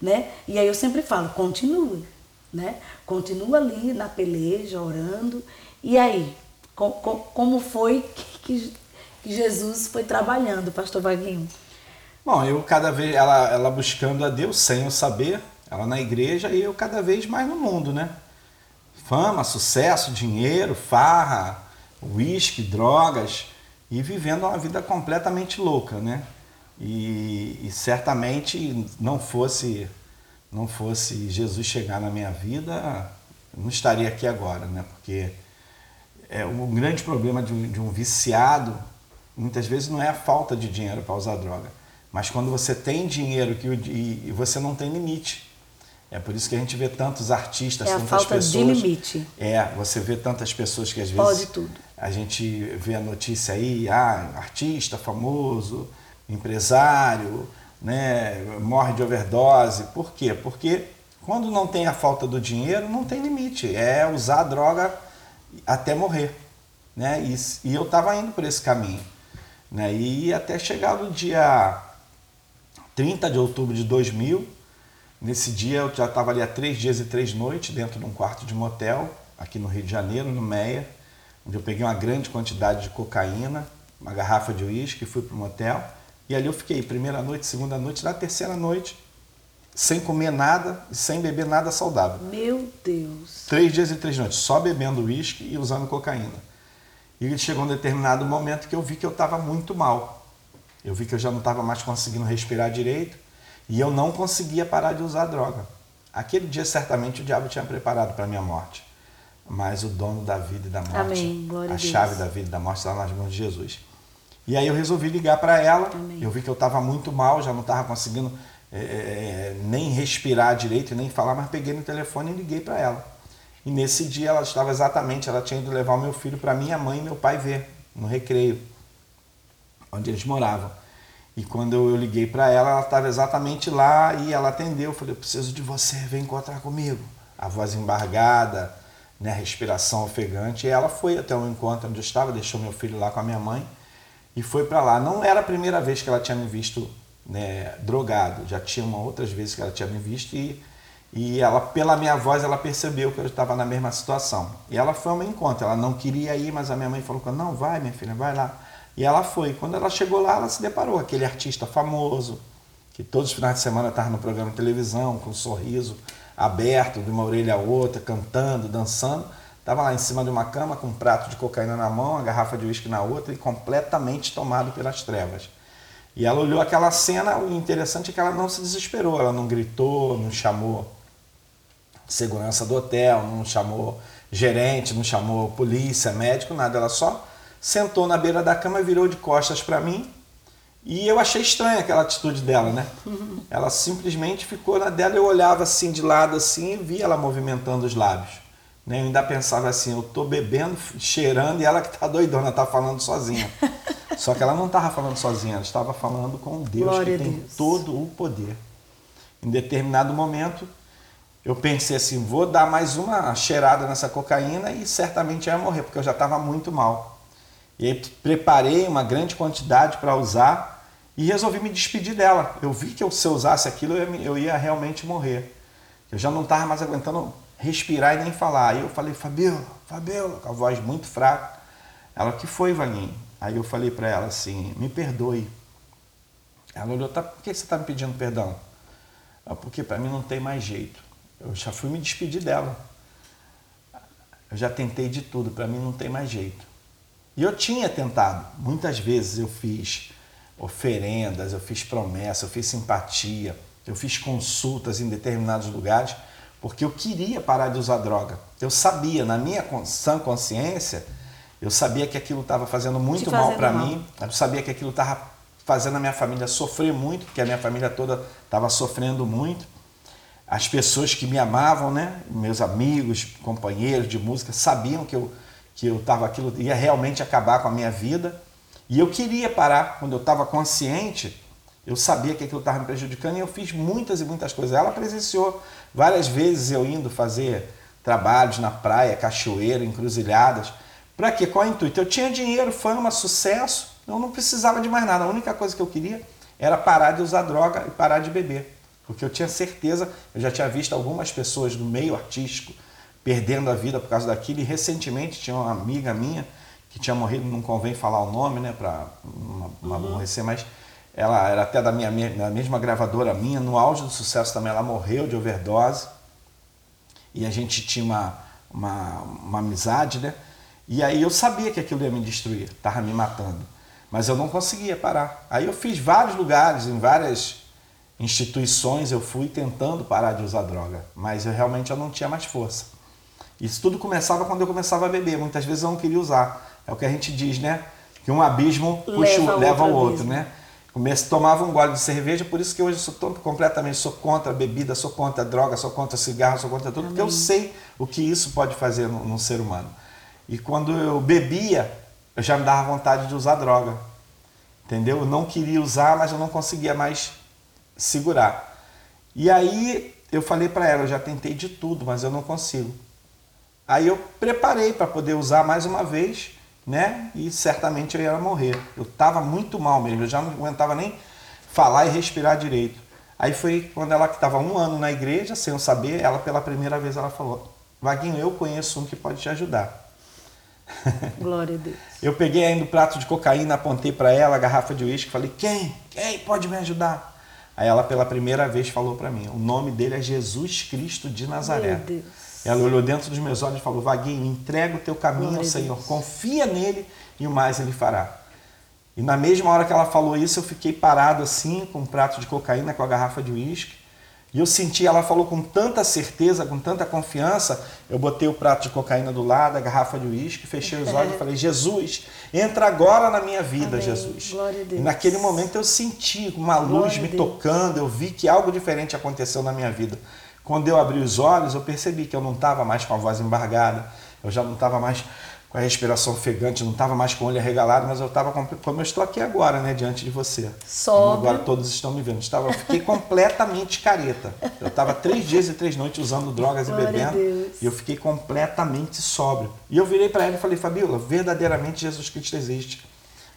[SPEAKER 1] né? E aí eu sempre falo, continue, né? Continua ali na peleja, orando. E aí, como foi que, Jesus foi trabalhando, pastor Vaguinho?
[SPEAKER 2] Bom, eu cada vez, ela, ela buscando a Deus sem eu saber, ela na igreja e eu cada vez mais no mundo, né? Fama, sucesso, dinheiro, farra, uísque, drogas e vivendo uma vida completamente louca, né? E, e, certamente não fosse não fosse Jesus chegar na minha vida, não estaria aqui agora, né? Porque é, um grande problema de um, de um viciado muitas vezes não é a falta de dinheiro para usar droga, mas quando você tem dinheiro que, e, e você não tem limite. É por isso que a gente vê tantos artistas,
[SPEAKER 1] é
[SPEAKER 2] tantas
[SPEAKER 1] a falta
[SPEAKER 2] pessoas.
[SPEAKER 1] De limite.
[SPEAKER 2] É, você vê tantas pessoas que às vezes.
[SPEAKER 1] Pode tudo.
[SPEAKER 2] A gente vê a notícia aí, ah, artista famoso, empresário, né, morre de overdose. Por quê? Porque quando não tem a falta do dinheiro, não tem limite. É usar a droga até morrer. Né? E, e eu estava indo por esse caminho. Né? E até chegar no dia 30 de outubro de 2000, nesse dia eu já estava ali há três dias e três noites dentro de um quarto de motel, aqui no Rio de Janeiro, no Meia, onde eu peguei uma grande quantidade de cocaína, uma garrafa de uísque, fui para um motel. E ali eu fiquei primeira noite, segunda noite, na terceira noite, sem comer nada e sem beber nada saudável.
[SPEAKER 1] Meu Deus.
[SPEAKER 2] Três dias e três noites, só bebendo uísque e usando cocaína. E chegou um determinado momento que eu vi que eu estava muito mal. Eu vi que eu já não estava mais conseguindo respirar direito e eu não conseguia parar de usar droga. Aquele dia, certamente, o diabo tinha preparado para a minha morte. Mas o dono da vida e da morte,
[SPEAKER 1] Amém. Glória
[SPEAKER 2] a
[SPEAKER 1] a
[SPEAKER 2] chave da vida e da morte está nas mãos de Jesus. E aí eu resolvi ligar para ela.
[SPEAKER 1] Amém.
[SPEAKER 2] Eu vi que eu estava muito mal, já não estava conseguindo é, é, nem respirar direito nem falar, mas peguei no telefone e liguei para ela. E nesse dia ela estava exatamente, ela tinha ido levar o meu filho para minha mãe e meu pai ver, no recreio, onde eles moravam. E quando eu liguei para ela, ela estava exatamente lá e ela atendeu. Eu falei, eu preciso de você, vem encontrar comigo. A voz embargada, né, respiração ofegante. E ela foi até o encontro onde eu estava, deixou meu filho lá com a minha mãe e foi para lá. Não era a primeira vez que ela tinha me visto né, drogado, já tinha uma outras vezes que ela tinha me visto e, e ela, pela minha voz, ela percebeu que eu estava na mesma situação. E ela foi ao meu encontro, ela não queria ir, mas a minha mãe falou, não, vai minha filha, vai lá. E ela foi. Quando ela chegou lá, ela se deparou, aquele artista famoso, que todos os finais de semana estava no programa de televisão, com um sorriso aberto, de uma orelha a outra, cantando, dançando. Estava lá em cima de uma cama com um prato de cocaína na mão, uma garrafa de uísque na outra e completamente tomado pelas trevas. E ela olhou aquela cena, o interessante é que ela não se desesperou, ela não gritou, não chamou segurança do hotel, não chamou gerente, não chamou polícia, médico, nada. Ela só sentou na beira da cama, virou de costas para mim e eu achei estranha aquela atitude dela, né? [laughs] Ela simplesmente ficou na dela, eu olhava assim de lado assim e via ela movimentando os lábios. Né? Eu ainda pensava assim, eu tô bebendo, cheirando e ela que tá doidona, tá falando sozinha. [laughs] Só que ela não estava falando sozinha, ela estava falando com Deus
[SPEAKER 1] Glória
[SPEAKER 2] que tem
[SPEAKER 1] Deus.
[SPEAKER 2] todo o poder. Em determinado momento, eu pensei assim, vou dar mais uma cheirada nessa cocaína e certamente ia morrer, porque eu já estava muito mal. E aí preparei uma grande quantidade para usar e resolvi me despedir dela. Eu vi que se eu usasse aquilo, eu ia, eu ia realmente morrer. Eu já não estava mais aguentando respirar e nem falar. Aí eu falei, Fabiola, Fabiola, com a voz muito fraca. Ela, que foi, Vaguinho? Aí eu falei para ela assim, me perdoe. Ela olhou, tá, por que você está me pedindo perdão? "Ah, porque para mim não tem mais jeito. Eu já fui me despedir dela. Eu já tentei de tudo, para mim não tem mais jeito. E eu tinha tentado. Muitas vezes eu fiz oferendas, eu fiz promessa, eu fiz simpatia, eu fiz consultas em determinados lugares, porque eu queria parar de usar droga. Eu sabia, na minha sã consciência, eu sabia que aquilo estava fazendo muito mal
[SPEAKER 1] fazendo
[SPEAKER 2] para
[SPEAKER 1] mal.
[SPEAKER 2] mim, eu sabia que aquilo estava fazendo a minha família sofrer muito, porque a minha família toda estava sofrendo muito. As pessoas que me amavam, né, meus amigos, companheiros de música, sabiam que eu que eu estava aquilo ia realmente acabar com a minha vida. E eu queria parar. Quando eu estava consciente, eu sabia que aquilo estava me prejudicando e eu fiz muitas e muitas coisas. Ela presenciou várias vezes eu indo fazer trabalhos na praia, cachoeira, encruzilhadas. Para quê? Qual é o intuito? Eu tinha dinheiro, fama, sucesso, eu não precisava de mais nada. A única coisa que eu queria era parar de usar droga e parar de beber. Porque eu tinha certeza, eu já tinha visto algumas pessoas do meio artístico perdendo a vida por causa daquilo. E recentemente tinha uma amiga minha que tinha morrido, não convém falar o nome, né, para não aborrecer, mas ela era até da minha da mesma gravadora minha, no auge do sucesso também, ela morreu de overdose. E a gente tinha uma, uma, uma amizade, né? E aí eu sabia que aquilo ia me destruir, estava me matando. Mas eu não conseguia parar. Aí eu fiz vários lugares, em várias instituições, eu fui tentando parar de usar droga. Mas eu realmente eu não tinha mais força. Isso tudo começava quando eu começava a beber. Muitas vezes eu não queria usar. É o que a gente diz, né? Que um abismo puxa,
[SPEAKER 1] Leva
[SPEAKER 2] o- leva ao
[SPEAKER 1] outro abismo.
[SPEAKER 2] né? Comece, tomava um gole de cerveja, por isso que hoje eu sou tão- completamente sou contra a bebida, sou contra a droga, sou contra cigarro, sou contra tudo, porque eu sei o que isso pode fazer num, num ser humano. E quando eu bebia, eu já me dava vontade de usar droga. Entendeu? Eu não queria usar, mas eu não conseguia mais segurar. E aí eu falei para ela, eu já tentei de tudo, mas eu não consigo. Aí eu preparei para poder usar mais uma vez, né? E certamente eu ia morrer. Eu estava muito mal mesmo, eu já não aguentava nem falar e respirar direito. Aí foi quando ela que estava um ano na igreja, sem eu saber, ela pela primeira vez ela falou: Vaguinho, eu conheço um que pode te ajudar. [laughs]
[SPEAKER 1] Glória a Deus.
[SPEAKER 2] Eu peguei ainda o prato de cocaína, apontei para ela a garrafa de uísque, falei: "Quem? Quem pode me ajudar?" Aí ela pela primeira vez falou para mim: "O nome dele é Jesus Cristo de Nazaré."
[SPEAKER 1] Meu Deus.
[SPEAKER 2] Ela olhou dentro dos meus olhos e falou: Vaguinho, entrega o teu caminho
[SPEAKER 1] Glória
[SPEAKER 2] ao Senhor,
[SPEAKER 1] Deus.
[SPEAKER 2] confia nele e o mais ele fará. E na mesma hora que ela falou isso, eu fiquei parado assim, com um prato de cocaína, com a garrafa de uísque. E eu senti, ela falou com tanta certeza, com tanta confiança, eu botei o prato de cocaína do lado, a garrafa de uísque, fechei os olhos e falei: Jesus, entra agora na minha vida,
[SPEAKER 1] Amém.
[SPEAKER 2] Jesus.
[SPEAKER 1] Glória a Deus.
[SPEAKER 2] E naquele momento eu senti uma luz
[SPEAKER 1] Glória
[SPEAKER 2] me tocando, eu vi que algo diferente aconteceu na minha vida. Quando eu abri os olhos, eu percebi que eu não estava mais com a voz embargada, eu já não estava mais com a respiração ofegante, não estava mais com o olho arregalado, mas eu estava com- como eu estou aqui agora, né, diante de você. Como Agora todos estão me vendo. Estava, eu fiquei completamente careta. Eu estava três dias e três noites usando drogas
[SPEAKER 1] Glória
[SPEAKER 2] e bebendo, e eu fiquei completamente sóbrio. E eu virei para ela e falei, Fabiola, verdadeiramente Jesus Cristo existe.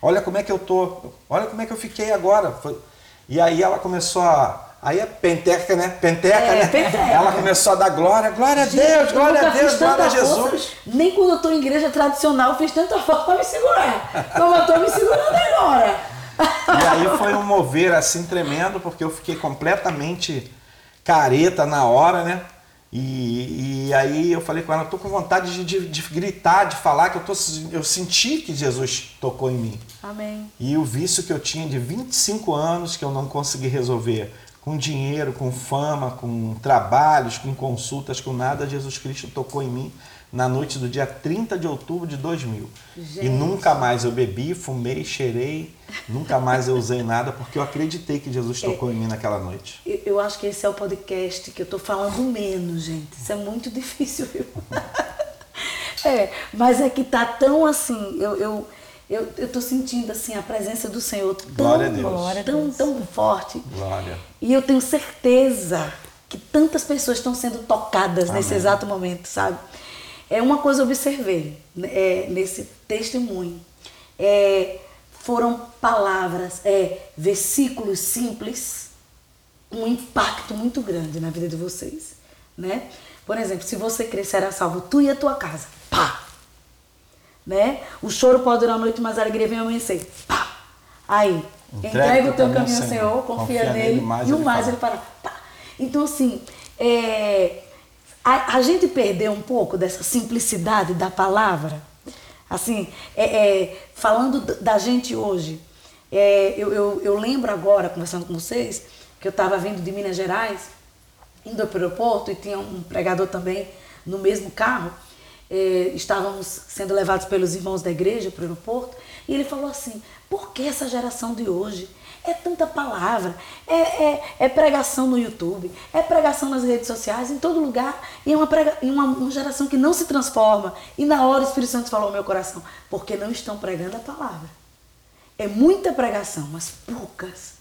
[SPEAKER 2] Olha como é que eu tô, olha como é que eu fiquei agora. E aí ela começou a. Aí é penteca, né? Penteca,
[SPEAKER 1] É,
[SPEAKER 2] né?
[SPEAKER 1] penteca.
[SPEAKER 2] Ela começou a dar glória, glória a Deus,
[SPEAKER 1] eu
[SPEAKER 2] glória a Deus, glória a Jesus.
[SPEAKER 1] força, nem quando eu tô em igreja tradicional, fiz tanta força para me segurar. Como eu tô me segurando agora.
[SPEAKER 2] E aí foi um mover assim tremendo, porque eu fiquei completamente careta na hora, né? E, e aí eu falei com ela, eu tô com vontade de, de- de gritar, de falar, que eu, tô, eu senti que Jesus tocou em mim.
[SPEAKER 1] Amém.
[SPEAKER 2] E o vício que eu tinha de 25 anos que eu não consegui resolver, com dinheiro, com fama, com trabalhos, com consultas, com nada, Jesus Cristo tocou em mim na noite do dia 30 de outubro de 2000. E
[SPEAKER 1] Gente.
[SPEAKER 2] nunca mais eu bebi, fumei, cheirei, nunca mais eu usei nada, porque eu acreditei que Jesus tocou em mim naquela noite.
[SPEAKER 1] Eu, acho que esse é o podcast que eu tô falando menos, gente. Isso é muito [laughs] difícil, viu? [laughs] é, mas é que tá tão assim, eu, eu, eu, tô sentindo assim a presença do Senhor tão,
[SPEAKER 2] Glória a Deus.
[SPEAKER 3] Glória a
[SPEAKER 1] tão,
[SPEAKER 3] Deus.
[SPEAKER 1] tão forte.
[SPEAKER 2] Glória.
[SPEAKER 1] E eu tenho certeza que tantas pessoas estão sendo tocadas nesse
[SPEAKER 2] Amém.
[SPEAKER 1] exato momento, sabe? É uma coisa eu observei né, é, nesse testemunho. É, foram palavras, é, versículos simples, um impacto muito grande na vida de vocês, né? Por exemplo, se você crer será salvo, tu e a tua casa, pá! Né? O choro pode durar a noite, mas a alegria vem amanhecer, pá! Aí,
[SPEAKER 2] Entrega o
[SPEAKER 1] teu
[SPEAKER 2] caminho ao Senhor,
[SPEAKER 1] confia,
[SPEAKER 2] confia
[SPEAKER 1] nele,
[SPEAKER 2] mais
[SPEAKER 1] e o mais ele fará. Pá! Então, assim, é, a, a gente perdeu um pouco dessa simplicidade da palavra. Assim, é, é, falando da gente hoje, é, eu, eu, eu lembro agora, conversando com vocês, que eu estava vindo de Minas Gerais, indo para o aeroporto, e tinha um pregador também no mesmo carro. É, estávamos sendo levados pelos irmãos da igreja para o aeroporto, e ele falou assim: por que essa geração de hoje? É tanta palavra, é, é, é pregação no YouTube, é pregação nas redes sociais, em todo lugar, e é uma, prega, uma, uma geração que não se transforma. E na hora o Espírito Santo falou ao meu coração: porque não estão pregando a palavra. É muita pregação, mas poucas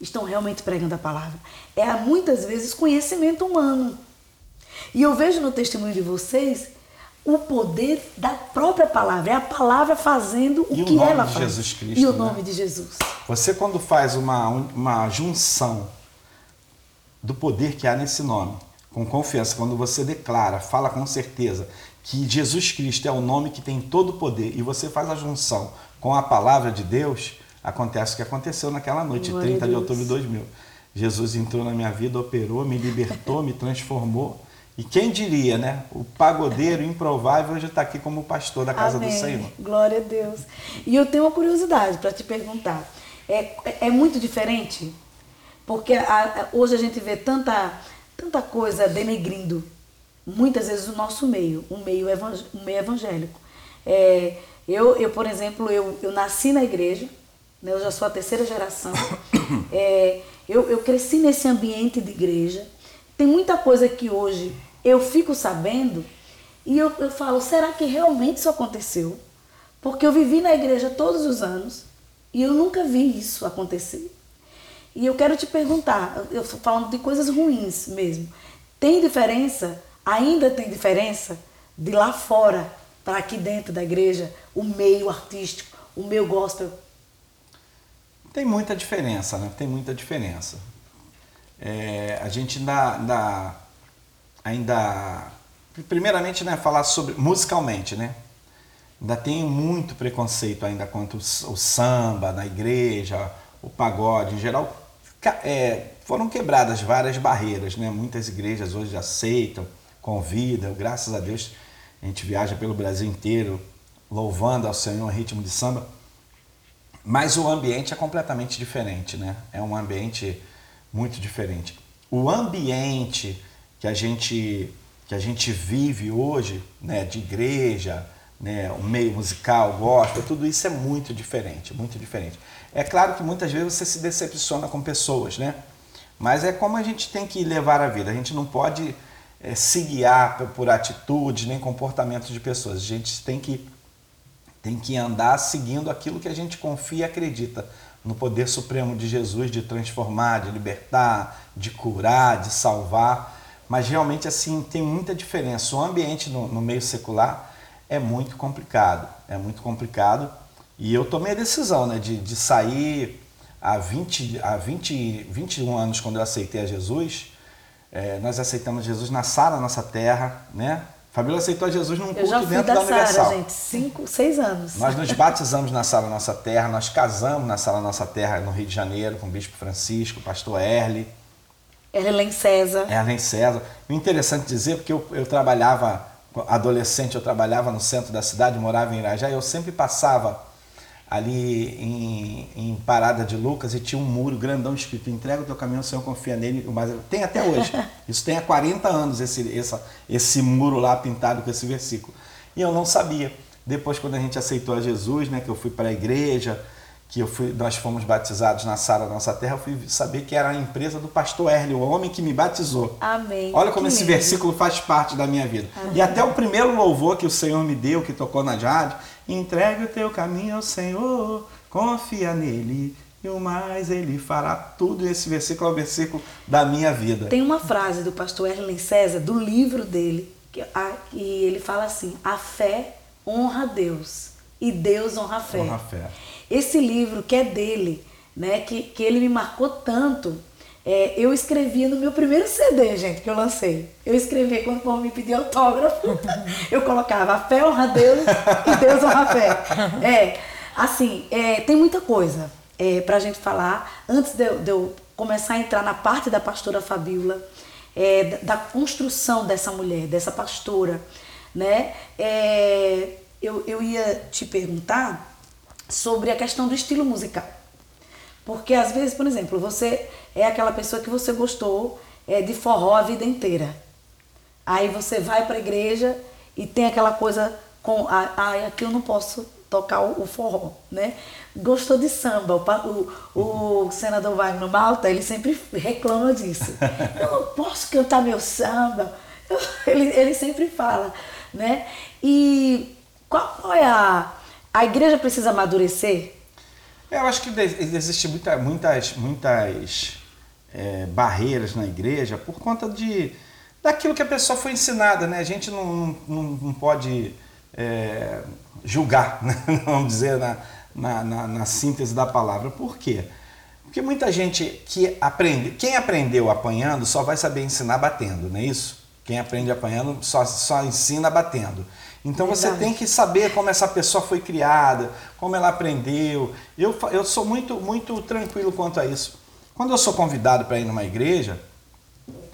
[SPEAKER 1] estão realmente pregando a palavra. É muitas vezes conhecimento humano. E eu vejo no testemunho de vocês o poder da própria palavra. É a palavra fazendo o
[SPEAKER 2] E o
[SPEAKER 1] que
[SPEAKER 2] nome
[SPEAKER 1] ela
[SPEAKER 2] de
[SPEAKER 1] faz.
[SPEAKER 2] Jesus Cristo,
[SPEAKER 1] e o
[SPEAKER 2] né?
[SPEAKER 1] nome de Jesus.
[SPEAKER 2] Você quando faz uma, uma junção do poder que há nesse nome, com confiança, quando você declara, fala com certeza que Jesus Cristo é o nome que tem todo o poder e você faz a junção com a palavra de Deus, acontece o que aconteceu naquela noite,
[SPEAKER 1] Glória
[SPEAKER 2] 30
[SPEAKER 1] a
[SPEAKER 2] de outubro de 2000. Jesus entrou na minha vida, operou, me libertou, me transformou. E quem diria, né? O pagodeiro improvável hoje está aqui como pastor da casa
[SPEAKER 1] Amém.
[SPEAKER 2] do Senhor.
[SPEAKER 1] Glória a Deus. E eu tenho uma curiosidade para te perguntar. É, é muito diferente? Porque a- a- hoje a gente vê tanta, tanta coisa denegrindo, muitas vezes, o nosso meio, o meio, evan- o meio evangélico. É, eu, eu, por exemplo, eu, eu nasci na igreja, né, eu já sou a terceira geração. [coughs] É, eu, eu cresci nesse ambiente de igreja. Tem muita coisa que hoje eu fico sabendo e eu, eu falo, será que realmente isso aconteceu? Porque eu vivi na igreja todos os anos e eu nunca vi isso acontecer. E eu quero te perguntar, eu estou falando de coisas ruins mesmo. Tem diferença? Ainda tem diferença de lá fora para aqui dentro da igreja, o meio artístico, o meio gospel?
[SPEAKER 2] Tem muita diferença, né? Tem muita diferença. É, a gente ainda, ainda, ainda, primeiramente, né, falar sobre musicalmente, né? ainda tem muito preconceito ainda contra o, o samba na igreja, o pagode, em geral, é, foram quebradas várias barreiras, né? Muitas igrejas hoje aceitam, convidam, graças a Deus a gente viaja pelo Brasil inteiro louvando ao Senhor em ritmo de samba. Mas o ambiente é completamente diferente, né? É um ambiente muito diferente. O ambiente que a gente que a gente vive hoje, né, de igreja, né, o meio musical, gospel, tudo isso é muito diferente, muito diferente. É claro que muitas vezes você se decepciona com pessoas, né? Mas é como a gente tem que levar a vida. A gente não pode é, se guiar por atitudes nem comportamentos de pessoas. A gente tem que tem que andar seguindo aquilo que a gente confia e acredita no poder supremo de Jesus de transformar, de libertar, de curar, de salvar. Mas realmente assim tem muita diferença. O ambiente no, no meio secular é muito complicado, é muito complicado. E eu tomei a decisão né, de, de sair há, 20, há 20, 21 anos, quando eu aceitei a Jesus. É, nós aceitamos Jesus na Sara, nossa terra, né? Fabíola aceitou Jesus num culto dentro da, da Universal.
[SPEAKER 1] Sara, gente, cinco, seis anos.
[SPEAKER 2] Nós nos batizamos na Sala Nossa Terra, nós casamos na Sala Nossa Terra no Rio de Janeiro com o Bispo Francisco, o pastor Erle.
[SPEAKER 1] Erlen César.
[SPEAKER 2] Erlen César. O interessante dizer, porque eu, eu trabalhava, adolescente, eu trabalhava no centro da cidade, morava em Irajá, e eu sempre passava ali em, em, Parada de Lucas e tinha um muro grandão escrito entrega o teu caminho, o Senhor confia nele. Mas tem até hoje. [laughs] Isso tem há 40 anos esse, essa, esse muro lá pintado com esse versículo. E eu não sabia. Depois, quando a gente aceitou a Jesus, né, que eu fui para a igreja, que eu fui, nós fomos batizados na Sara Nossa Terra, eu fui saber que era a empresa do pastor Erle, o homem que me batizou.
[SPEAKER 1] Amém.
[SPEAKER 2] Olha como que esse versículo faz parte da minha vida. Amém. E até o primeiro louvor que o Senhor me deu, que tocou na rádio, entregue o teu caminho ao Senhor, confia nele, e o mais ele fará tudo. Esse versículo é o versículo da minha vida.
[SPEAKER 1] Tem uma frase do pastor Erlen César, do livro dele, que, a, e ele fala assim: a fé honra Deus e Deus honra a fé.
[SPEAKER 2] Honra a fé.
[SPEAKER 1] Esse livro que é dele, né, que, que ele me marcou tanto, é, eu escrevi no meu primeiro CD, gente, que eu lancei. Eu escrevi quando o povo me pediu autógrafo, eu colocava a fé honra Deus e Deus honra a fé. É, assim, é, tem muita coisa é, para a gente falar. Antes de eu, de eu, começar a entrar na parte da pastora Fabiola, é, da, da, construção dessa mulher, dessa pastora, né? É, eu, eu ia te perguntar sobre a questão do estilo musical. Porque às vezes, por exemplo, você é aquela pessoa que você gostou é, de forró a vida inteira. Aí você vai para a igreja e tem aquela coisa com ah, aqui eu não posso tocar o, o forró, né? Gostou de samba, o, o, o senador Wagner Malta, ele sempre reclama disso. [laughs] Eu não posso cantar meu samba. [laughs] ele, ele sempre fala, né? E qual, é a a igreja precisa amadurecer?
[SPEAKER 2] Eu acho que existe muita, muitas, muitas é, barreiras na igreja por conta de daquilo que a pessoa foi ensinada, né? A gente não, não, não pode é, julgar, [laughs] né? vamos dizer, na, na, na, na, síntese da palavra. Por quê? Porque muita gente que aprende, quem aprendeu apanhando só vai saber ensinar batendo, não é isso? Quem aprende apanhando só, só ensina batendo. Então Verdade. você tem que saber como essa pessoa foi criada, como ela aprendeu. Eu, eu sou muito, muito tranquilo quanto a isso. Quando eu sou convidado para ir numa igreja,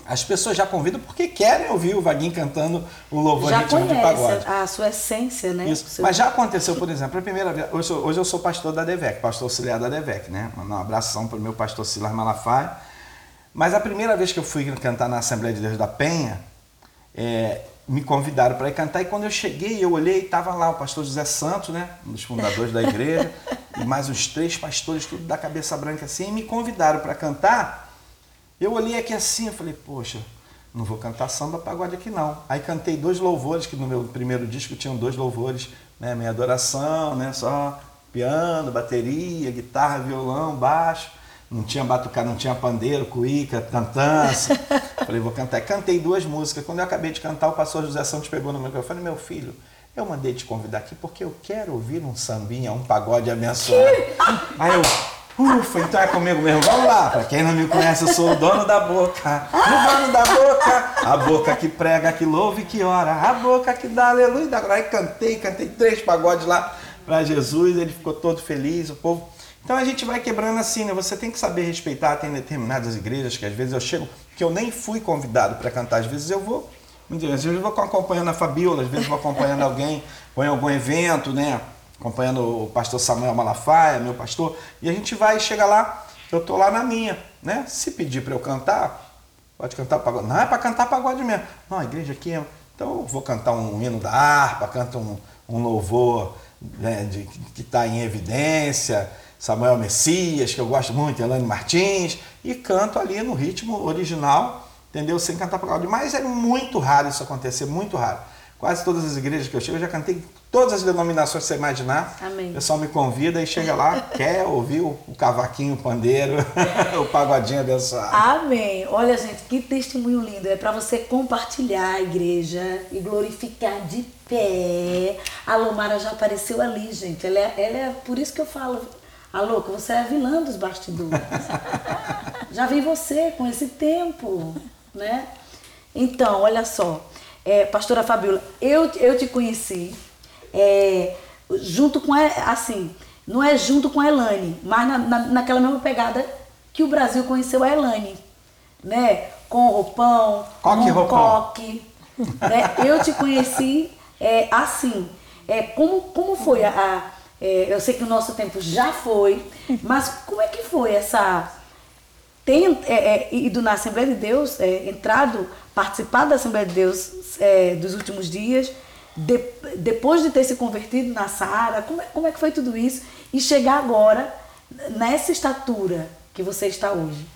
[SPEAKER 2] as pessoas já convidam porque querem ouvir o Vaguinho cantando o louvor
[SPEAKER 1] já
[SPEAKER 2] ritmo de pagode.
[SPEAKER 1] a sua essência, né?
[SPEAKER 2] Isso. Mas já aconteceu, por exemplo, a primeira vez. Hoje, hoje eu sou pastor da DEVEC, pastor auxiliar da DEVEC, né? Um abração para o meu pastor Silas Malafaia. Mas a primeira vez que eu fui cantar na Assembleia de Deus da Penha, é, me convidaram para ir cantar e quando eu cheguei, eu olhei, estava lá o pastor José Santos, né, um dos fundadores da igreja, e mais uns três pastores, tudo da cabeça branca assim, e me convidaram para cantar. Eu olhei aqui assim, eu falei, poxa, não vou cantar samba pagode aqui não. Aí cantei dois louvores, que no meu primeiro disco tinham dois louvores, né, minha adoração, né, só piano, bateria, guitarra, violão, baixo. Não tinha batucada, não tinha pandeiro, cuíca, tantança. [laughs] Falei, vou cantar. Cantei duas músicas. Quando eu acabei de cantar, o pastor José Santos pegou no microfone. Meu filho, eu mandei te convidar aqui porque eu quero ouvir um sambinha, um pagode abençoado. Aí eu, Ufa, então é comigo mesmo. Vamos lá. Para quem não me conhece, eu sou o dono da boca. O dono da boca. A boca que prega, que louva e que ora. A boca que dá aleluia. Aí cantei, cantei três pagodes lá para Jesus. Ele ficou todo feliz, o povo. Então a gente vai quebrando assim, né? Você tem que saber respeitar. Tem determinadas igrejas que às vezes eu chego, que eu nem fui convidado para cantar. Às vezes eu vou, às vezes eu vou acompanhando a Fabiola, às vezes vou acompanhando alguém, ou em algum evento, né? acompanhando o pastor Samuel Malafaia, meu pastor, e a gente vai chega lá, eu tô lá na minha, né? Se pedir para eu cantar, pode cantar pagode. Não é para cantar pagode mesmo. Não, a igreja aqui é. Então eu vou cantar um hino da harpa, canto um, um louvor né, de, que está em evidência, Samuel Messias, que eu gosto muito, Elane Martins, e canto ali no ritmo original, entendeu? Sem cantar pagode. Mas é muito raro isso acontecer, muito raro. Quase todas as igrejas que eu chego, eu já cantei todas as denominações que você imaginar.
[SPEAKER 1] Amém.
[SPEAKER 2] O pessoal me convida e chega lá, [laughs] quer ouvir o, o cavaquinho, o pandeiro, [laughs] o pagodinho abençoado.
[SPEAKER 1] Amém. Olha, gente, que testemunho lindo. É para você compartilhar a igreja e glorificar de pé. A Lomara já apareceu ali, gente. Ela é, ela é por isso que eu falo. Alô, que você é a vilã dos bastidores. [laughs] já vi você com esse tempo, né? Então, olha só. É, pastora Fabiola, eu, eu te conheci é, junto com, a, assim, não é junto com a Elane, mas na, na, naquela mesma pegada que o Brasil conheceu a Elane, né? Com roupão,
[SPEAKER 2] coque,
[SPEAKER 1] com
[SPEAKER 2] roupão.
[SPEAKER 1] coque. Né? Eu te conheci é, assim. É, como, como foi a. a é, eu sei que o nosso tempo já foi, mas como é que foi essa tem é, é, ido na Assembleia de Deus, é, entrado, participado da Assembleia de Deus é, dos últimos dias, de, depois de ter se convertido na Sara, como, é, como é que foi tudo isso? E chegar agora nessa estatura que você está hoje?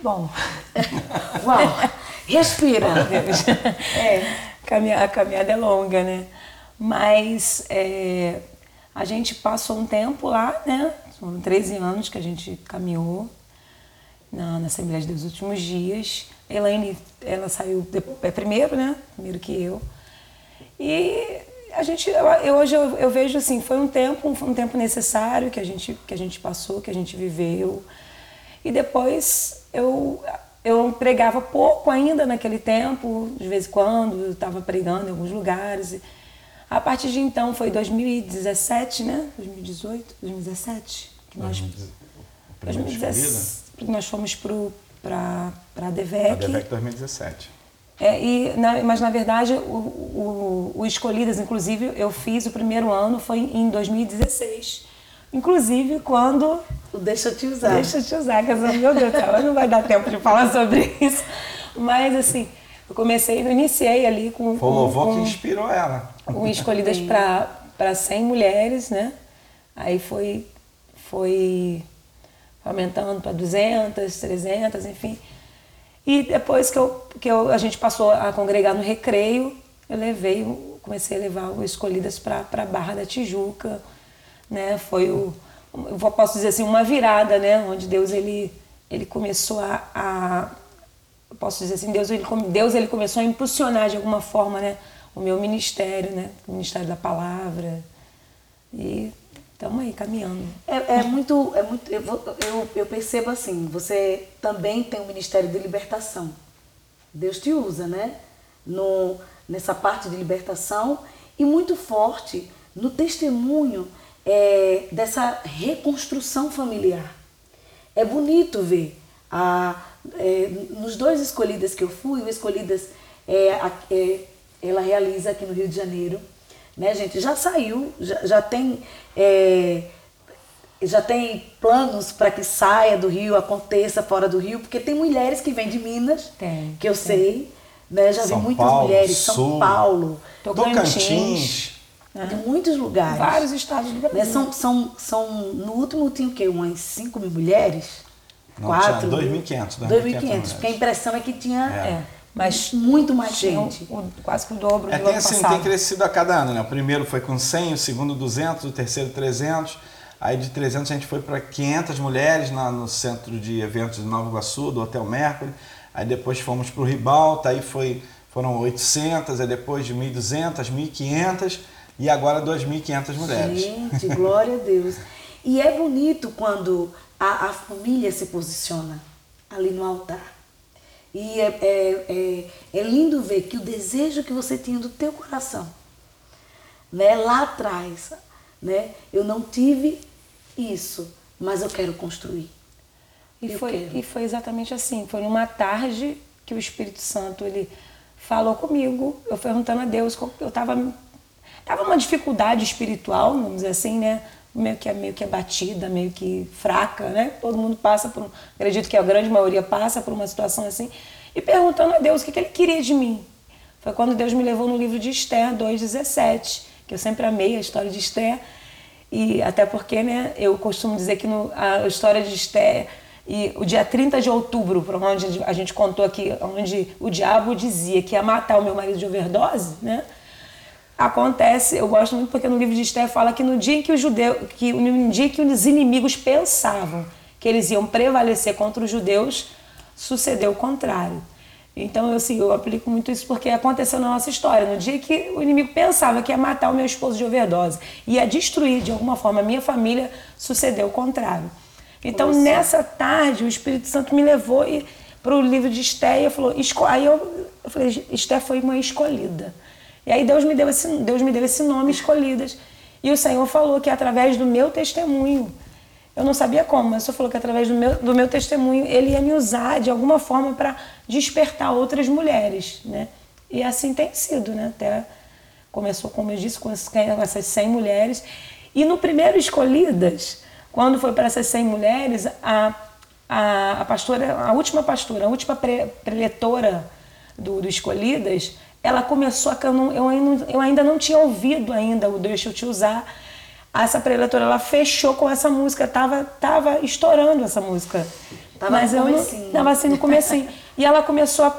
[SPEAKER 3] Bom. [laughs]
[SPEAKER 1] Uau! Respira! [laughs]
[SPEAKER 3] é. a caminhada é longa, né? Mas é, a gente passou um tempo lá, né? São 13 anos que a gente caminhou na, na Assembleia de Deus nos últimos dias. A Elaine, ela saiu é primeiro, né? Primeiro que eu. E a gente, eu, hoje eu, eu, vejo assim, foi um tempo, um, um, tempo necessário que a gente que a gente passou, que a gente viveu. E depois eu eu pregava pouco ainda naquele tempo, de vez em quando eu estava pregando em alguns lugares. A partir de então foi 2017, né? 2018, 2017 que nós 2017 nós fomos para a DEVEC. A
[SPEAKER 2] DEVEC 2017.
[SPEAKER 3] É, e, na, mas, na verdade, o, o, o, Escolhidas, inclusive, eu fiz o primeiro ano, foi em 2016. Inclusive, quando...
[SPEAKER 1] Deixa eu te usar.
[SPEAKER 3] Deixa eu te usar, que eu, meu Deus do céu, não vai dar tempo de falar sobre isso. Mas, assim, eu comecei, eu iniciei ali com...
[SPEAKER 2] Foi o louvor com, que inspirou ela.
[SPEAKER 3] Com Escolhidas para 100 mulheres, né? Aí foi... foi aumentando para 200, 300, enfim. E depois que, eu, que eu, a gente passou a congregar no recreio, eu levei, comecei a levar o Escolhidas para a Barra da Tijuca, né? Foi o, eu posso dizer assim, uma virada, né? Onde Deus ele, ele começou a, a posso dizer assim, Deus ele, Deus ele começou a impulsionar de alguma forma, né? O meu ministério, né? O ministério da palavra. E Estamos aí caminhando.
[SPEAKER 1] É, é, muito. É muito eu, eu, eu, percebo assim: você também tem um ministério de libertação. Deus te usa, né? No, nessa parte de libertação e muito forte no testemunho é, dessa reconstrução familiar. É bonito ver. A, é, nos dois escolhidas que eu fui, o Escolhidas é, é, ela realiza aqui no Rio de Janeiro né, gente? Já saiu, já, já tem. É, já tem planos para que saia do Rio, aconteça fora do Rio, porque tem mulheres que vêm de Minas,
[SPEAKER 3] tem,
[SPEAKER 1] que eu
[SPEAKER 3] tem.
[SPEAKER 1] sei, né? Já vi muitas
[SPEAKER 2] Paulo,
[SPEAKER 1] mulheres,
[SPEAKER 2] Sul,
[SPEAKER 1] São Paulo,
[SPEAKER 2] Tocantins,
[SPEAKER 1] né? de muitos lugares.
[SPEAKER 3] Vários estados do Brasil.
[SPEAKER 1] Né? São, são, são, no último tinha o quê? Umas 5 mil mulheres?
[SPEAKER 2] Não,
[SPEAKER 1] Quatro?
[SPEAKER 2] 2.500.
[SPEAKER 1] 2.500, porque a impressão é que tinha...
[SPEAKER 3] É.
[SPEAKER 1] É mas muito mais gente.
[SPEAKER 3] O, quase que o dobro
[SPEAKER 2] é,
[SPEAKER 3] do
[SPEAKER 2] tem,
[SPEAKER 3] ano
[SPEAKER 2] assim,
[SPEAKER 3] passado.
[SPEAKER 2] tem crescido a cada ano, né? O primeiro foi com 100, o segundo 200, o terceiro 300. Aí de 300 a gente foi para 500 mulheres na, no centro de eventos de Nova Iguaçu, do Hotel Mercury. Aí depois fomos para o Ribalta, aí foi, foram 800, aí depois de 1.200, 1.500 e agora 2.500 mulheres.
[SPEAKER 1] Gente, glória a Deus. E é bonito quando a, a família se posiciona ali no altar. E é, é, é, é, lindo ver que o desejo que você tinha do teu coração, né, lá atrás, né, eu não tive isso, mas eu quero construir.
[SPEAKER 3] E, foi, e foi exatamente assim. Foi numa tarde que o Espírito Santo ele falou comigo, eu perguntando a Deus, eu estava tava uma dificuldade espiritual, vamos dizer assim, né? Meio que, meio que abatida, meio que fraca, né? Todo mundo passa por, acredito que a grande maioria passa por uma situação assim, e perguntando a Deus o que, que ele queria de mim. Foi quando Deus me levou no livro de Esther 2,17, que eu sempre amei a história de Esther, e até porque, né, eu costumo dizer que no, a história de Esther e o dia 30 de outubro, para onde a gente contou aqui, onde o diabo dizia que ia matar o meu marido de overdose, né? Acontece, eu gosto muito porque no livro de Esther fala que no dia em que os judeus, que no dia que os inimigos pensavam que eles iam prevalecer contra os judeus, sucedeu o contrário. Então eu, assim, eu aplico muito isso porque aconteceu na nossa história. No dia que o inimigo pensava que ia matar o meu esposo de overdose, ia destruir de alguma forma a minha família, sucedeu o contrário. Então, Nossa. nessa tarde, o Espírito Santo me levou para o livro de Esté e falou, aí eu, eu falei, Esté foi uma escolhida. E aí Deus me deu esse, Deus me deu esse nome, escolhidas. E o Senhor falou que através do meu testemunho, eu não sabia como, mas o Senhor falou que através do meu, do meu testemunho, Ele ia me usar de alguma forma para despertar outras mulheres, né? E assim tem sido, né? Até começou, como eu disse, com essas 100 mulheres. E no primeiro Escolhidas, quando foi para essas 100 mulheres, a, a, a pastora, a última pastora, a última pre, preletora do, do Escolhidas, ela começou a. Eu, não, eu, ainda, eu ainda não tinha ouvido ainda o Deixa Eu Te Usar. Essa preletora, ela fechou com essa música, tava, tava estourando essa música. Tava Mas eu não, tava assim no comecinho. [laughs] e ela começou a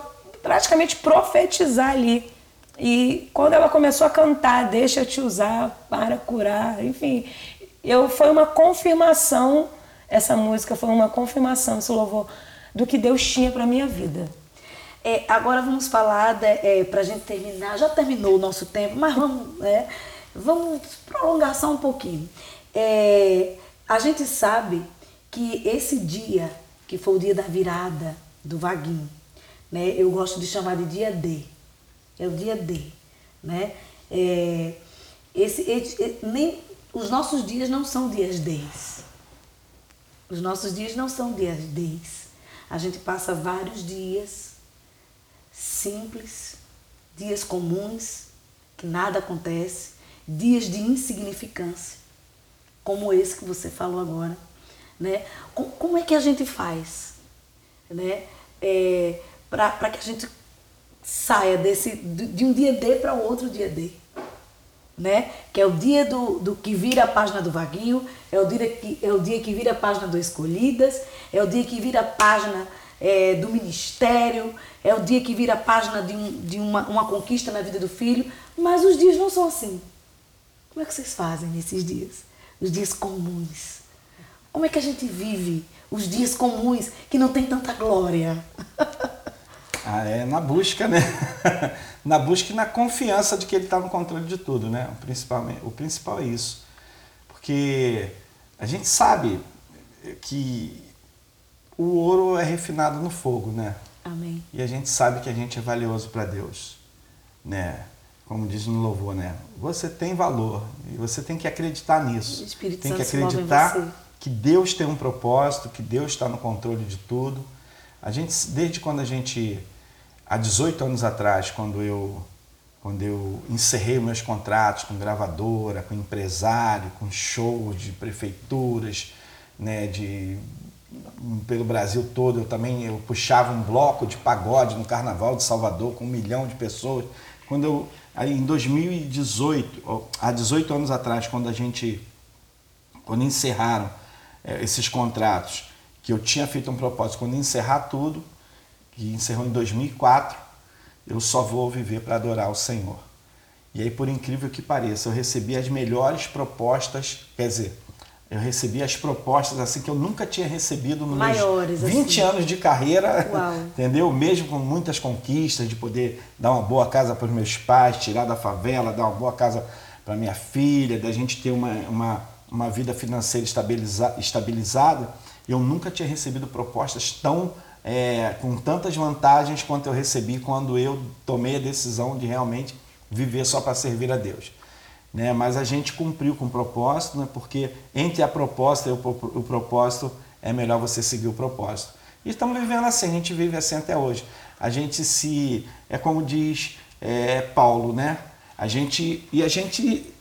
[SPEAKER 3] praticamente profetizar ali. E quando ela começou a cantar, deixa eu te usar para curar, enfim, eu foi uma confirmação essa música foi uma confirmação esse louvor do que Deus tinha para minha vida.
[SPEAKER 1] É, agora vamos falar é, para a gente terminar. Já terminou o nosso tempo, mas vamos, né, vamos prolongar só um pouquinho. É, a gente sabe que esse dia, que foi o dia da virada do Vaguinho, né, eu gosto de chamar de dia D. É o dia D, né? É, esse, esse, nem os nossos dias não são dias Ds. Os nossos dias não são dias Ds. A gente passa vários dias simples, dias comuns, que nada acontece, dias de insignificância, como esse que você falou agora. Né? Como é que a gente faz né? É, para que a gente saia desse, de um dia D para outro dia D? né? Que é o dia do, do que vira a página do Vaguinho, é o dia que, é o dia que vira a página do Escolhidas, é o dia que vira a página é, do Ministério, é o dia que vira a página de, um, de uma, uma conquista na vida do filho, mas os dias não são assim. Como é que vocês fazem nesses dias? Os dias comuns. Como é que a gente vive os dias comuns que não tem tanta glória? [laughs]
[SPEAKER 2] Ah, é na busca, né? [laughs] na busca e na confiança de que ele está no controle de tudo, né? O principal, o principal é isso. Porque a gente sabe que o ouro é refinado no fogo, né?
[SPEAKER 1] Amém.
[SPEAKER 2] E a gente sabe que a gente é valioso para Deus, né? Como diz no louvor, né? Você tem valor e você tem que acreditar nisso. tem que acreditar que Deus tem um propósito, que Deus está no controle de tudo. A gente, desde quando a gente há 18 anos atrás, quando eu, quando eu encerrei meus contratos com gravadora, com empresário, com shows de prefeituras, né, de, pelo Brasil todo, eu também eu puxava um bloco de pagode no Carnaval de Salvador com um milhão de pessoas. Quando eu, aí em 2018, há 18 anos atrás, quando a gente, quando encerraram é, esses contratos, que eu tinha feito um propósito, quando encerrar tudo, que encerrou em 2004, eu só vou viver para adorar o Senhor. E aí, por incrível que pareça, eu recebi as melhores propostas, quer dizer, eu recebi as propostas assim que eu nunca tinha recebido nos Maiores, meus 20 assim. anos de carreira, Uau. [laughs] entendeu? Mesmo com muitas conquistas de poder dar uma boa casa para os meus pais, tirar da favela, dar uma boa casa para minha filha, da gente ter uma, uma, uma vida financeira estabiliza, estabilizada, eu nunca tinha recebido propostas tão é, com tantas vantagens quanto eu recebi quando eu tomei a decisão de realmente viver só para servir a Deus. Né? Mas a gente cumpriu com o propósito, né? porque entre a proposta e o, propósito é melhor você seguir o propósito. E estamos vivendo assim, a gente vive assim até hoje. A gente se. É como diz é, Paulo, né? A gente. E a gente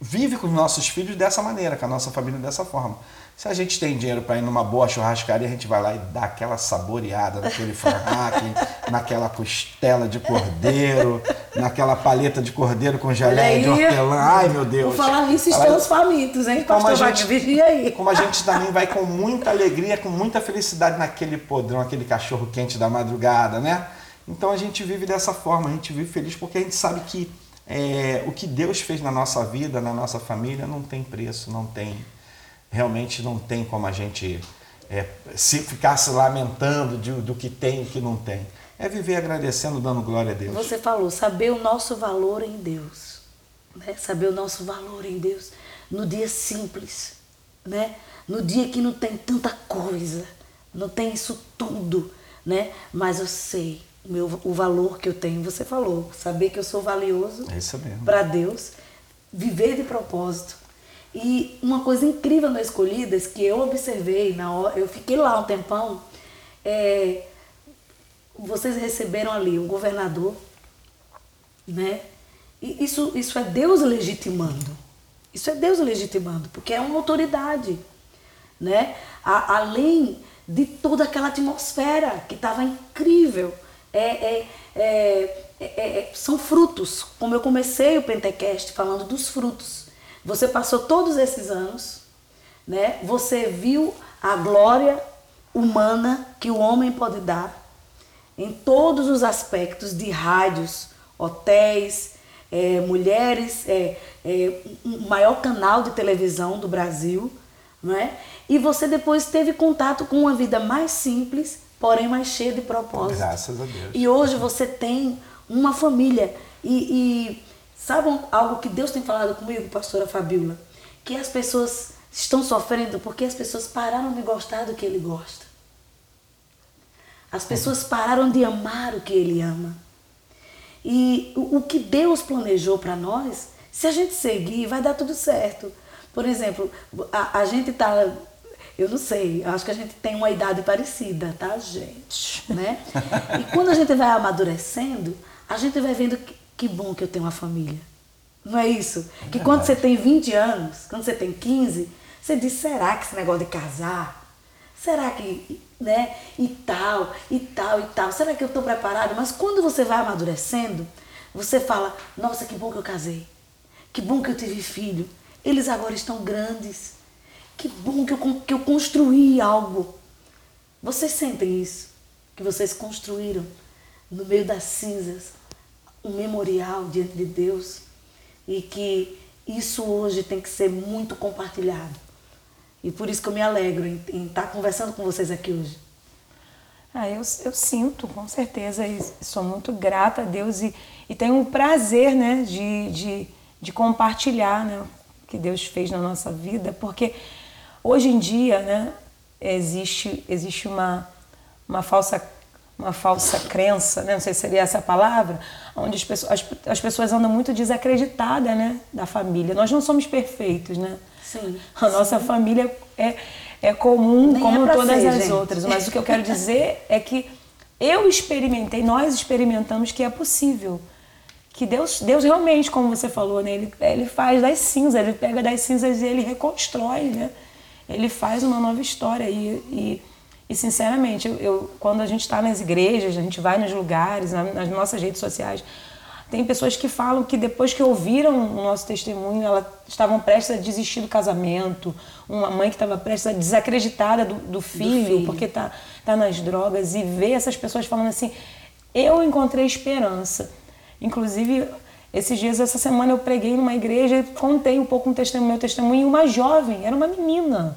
[SPEAKER 2] vive com os nossos filhos dessa maneira, com a nossa família dessa forma. Se a gente tem dinheiro para ir numa boa churrascaria, a gente vai lá e dá aquela saboreada naquele franhaque, [laughs] naquela costela de cordeiro, naquela paleta de cordeiro com geleia de hortelã. Ai, meu Deus.
[SPEAKER 1] Vou falar isso, estamos famintos, hein,
[SPEAKER 2] como
[SPEAKER 1] pastor
[SPEAKER 2] a gente, vigia aí. Como a gente também vai com muita alegria, com muita felicidade naquele podrão, aquele cachorro quente da madrugada, né? Então a gente vive dessa forma, a gente vive feliz porque a gente sabe que é, o que Deus fez na nossa vida, na nossa família, não tem preço, não tem realmente não tem como a gente é, se ficar se lamentando de, do que tem e o que não tem. É viver agradecendo, dando glória a Deus.
[SPEAKER 1] Você falou, saber o nosso valor em Deus. Né? Saber o nosso valor em Deus no dia simples. Né? No dia que não tem tanta coisa, não tem isso tudo. Né? Mas eu sei o, meu, o valor que eu tenho. Você falou, saber que eu sou valioso
[SPEAKER 2] é
[SPEAKER 1] para Deus, viver de propósito e uma coisa incrível no Escolhidas que eu observei na hora, eu fiquei lá um tempão, é, vocês receberam ali o governador, né? E isso, isso é Deus legitimando. Isso é Deus legitimando, porque é uma autoridade, né? A, além de toda aquela atmosfera que estava incrível. É, é, é, é, é, são frutos, como eu comecei o Pentecast falando dos frutos. Você passou todos esses anos, né? Você viu a glória humana que o homem pode dar em todos os aspectos de rádios, hotéis, é, mulheres, é, é, o maior canal de televisão do Brasil, né? E você depois teve contato com uma vida mais simples, porém mais cheia de propósito.
[SPEAKER 2] Graças a Deus.
[SPEAKER 1] E hoje você tem uma família e, e Sabe algo que Deus tem falado comigo, pastora Fabiola? Que as pessoas estão sofrendo porque as pessoas pararam de gostar do que ele gosta. As pessoas pararam de amar o que ele ama. E o, o que Deus planejou para nós, se a gente seguir, vai dar tudo certo. Por exemplo, a, a gente tá. Eu não sei, acho que a gente tem uma idade parecida, tá, gente? Né? [laughs] E quando a gente vai amadurecendo, a gente vai vendo que que bom que eu tenho uma família. Não é isso? Que quando você tem 20 anos, quando você tem 15, você diz, será que esse negócio de casar? Será que, né? E tal, e tal, e tal. Será que eu estou preparado? Mas quando você vai amadurecendo, você fala, nossa, que bom que eu casei. Que bom que eu tive filho. Eles agora estão grandes. Que bom que eu, que eu construí algo. Vocês sentem isso? Que vocês construíram no meio das cinzas um memorial diante de Deus e que isso hoje tem que ser muito compartilhado. E por isso que eu me alegro em, em estar conversando com vocês aqui hoje.
[SPEAKER 3] Ah, eu, eu sinto, com certeza, e sou muito grata a Deus e, e tenho o prazer né, de, de, de compartilhar né, o que Deus fez na nossa vida, porque hoje em dia né, existe, existe uma, uma falsa uma falsa crença, né? não sei se seria essa a palavra, onde as pessoas, as, as pessoas andam muito desacreditadas né? da família. Nós não somos perfeitos, né?
[SPEAKER 1] Sim.
[SPEAKER 3] A nossa
[SPEAKER 1] sim.
[SPEAKER 3] família é, é comum Nem como é todas ser, as gente. outras, mas o que eu quero dizer é que eu experimentei, nós experimentamos que é possível. Que Deus, Deus realmente, como você falou, né? ele, ele faz das cinzas, ele pega das cinzas e ele reconstrói, né? Ele faz uma nova história e, e e sinceramente, eu, eu quando a gente está nas igrejas, a gente vai nos lugares, na, nas nossas redes sociais, tem pessoas que falam que depois que ouviram o nosso testemunho, elas estavam prestes a desistir do casamento. Uma mãe que estava prestes a desacreditada do, do, filho, do filho, porque está tá nas drogas. E ver essas pessoas falando assim: eu encontrei esperança. Inclusive, esses dias, essa semana, eu preguei numa igreja e contei um pouco o testemunho, meu testemunho. E uma jovem, era uma menina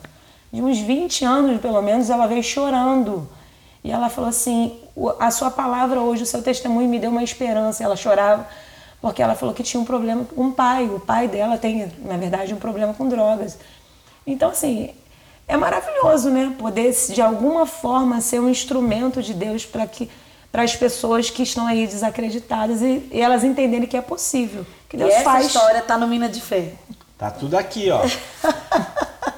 [SPEAKER 3] de uns 20 anos pelo menos, ela veio chorando. E ela falou assim: a sua palavra hoje, o seu testemunho me deu uma esperança. Ela chorava, porque ela falou que tinha um problema com o pai. O pai dela tem, na verdade, um problema com drogas. Então, assim, é maravilhoso, né? Poder, de alguma forma, ser um instrumento de Deus para que para as pessoas que estão aí desacreditadas e, e, elas entenderem que é possível. Que Deus
[SPEAKER 1] e essa
[SPEAKER 3] faz.
[SPEAKER 1] história tá no Mina de Fé.
[SPEAKER 2] Tá tudo aqui, ó. [laughs]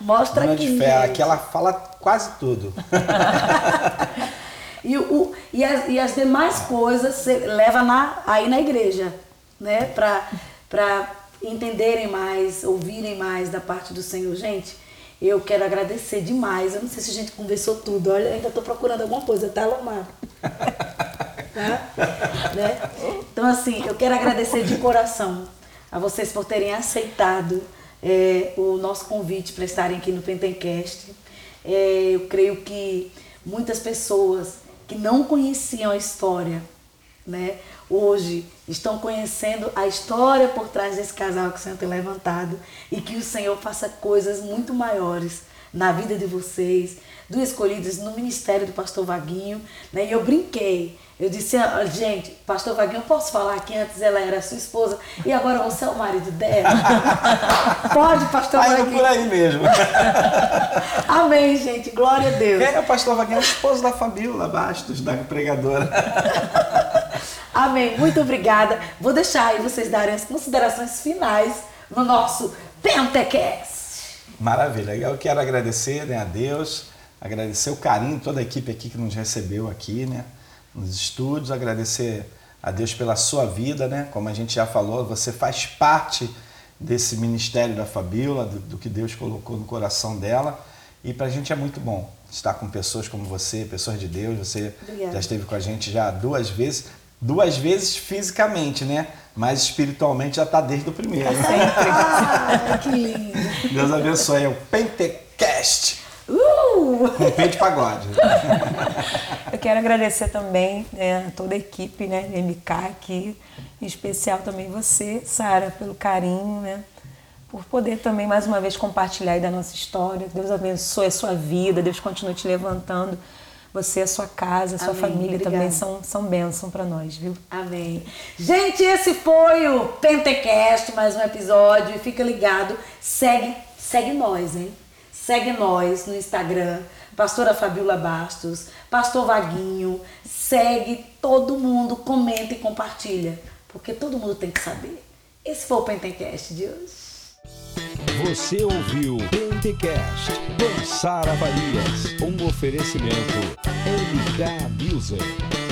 [SPEAKER 1] Mostra aqui.
[SPEAKER 2] de Fé,
[SPEAKER 1] gente.
[SPEAKER 2] aqui ela fala quase tudo. [laughs]
[SPEAKER 1] E, o, e, as, e as demais coisas você leva na, aí na igreja, né? Para entenderem mais, ouvirem mais da parte do Senhor. Gente, eu quero agradecer demais. Eu não sei se a gente conversou tudo. Olha, ainda estou procurando alguma coisa, tá, Lomar? [laughs] tá? Né? Então, assim, eu quero agradecer de coração a vocês por terem aceitado é, o nosso convite para estarem aqui no Pentencast. É, eu creio que muitas pessoas que não conheciam a história, né, hoje estão conhecendo a história por trás desse casal que o Senhor tem levantado e que o Senhor faça coisas muito maiores na vida de vocês, do Escolhidos no ministério do pastor Vaguinho, né? E eu brinquei. Eu disse, ah, gente, pastor Vaguinho, eu posso falar que antes ela era sua esposa e agora você é o marido dela? [laughs] Pode, pastor
[SPEAKER 2] Aí
[SPEAKER 1] Vaguinho.
[SPEAKER 2] por aí mesmo. [laughs]
[SPEAKER 1] Amém, gente. Glória a Deus.
[SPEAKER 2] É o pastor Vaguinho? É o esposo da Fabiola Bastos, da pregadora. [laughs]
[SPEAKER 1] Amém. Muito obrigada. Vou deixar aí vocês darem as considerações finais no nosso Pentecast.
[SPEAKER 2] Maravilha. Eu quero agradecer né, a Deus, agradecer o carinho de toda a equipe aqui que nos recebeu aqui, né, nos estúdios, agradecer a Deus pela sua vida, né? Como a gente já falou, você faz parte desse ministério da Fabíola, do, do que Deus colocou no coração dela. E para a gente é muito bom estar com pessoas como você, pessoas de Deus. Você
[SPEAKER 1] Obrigada.
[SPEAKER 2] já esteve com a gente já duas vezes, duas vezes fisicamente, né? Mas espiritualmente já está desde o primeiro. [laughs]
[SPEAKER 1] Ah, que lindo.
[SPEAKER 2] Deus abençoe. É o Pentecast
[SPEAKER 1] Uh!
[SPEAKER 2] com P de pagode.
[SPEAKER 3] Eu quero agradecer também né, a toda a equipe né, MK aqui, em especial também você, Sara, pelo carinho, né? Por poder também mais uma vez compartilhar da nossa história. Deus abençoe a sua vida, Deus continue te levantando. Você, a sua casa, a sua
[SPEAKER 1] Amém.
[SPEAKER 3] família
[SPEAKER 1] Obrigada.
[SPEAKER 3] também são, são bênção para nós, viu?
[SPEAKER 1] Amém. Gente, esse foi o Pentecast, mais um episódio. E fica ligado, segue, segue nós, hein? Segue nós no Instagram, Pastora Fabiola Bastos, Pastor Vaguinho. Segue todo mundo, comenta e compartilha, porque todo mundo tem que saber. Esse foi o Pentecast de hoje.
[SPEAKER 4] Você ouviu Pentecast com Sara um oferecimento MK Music.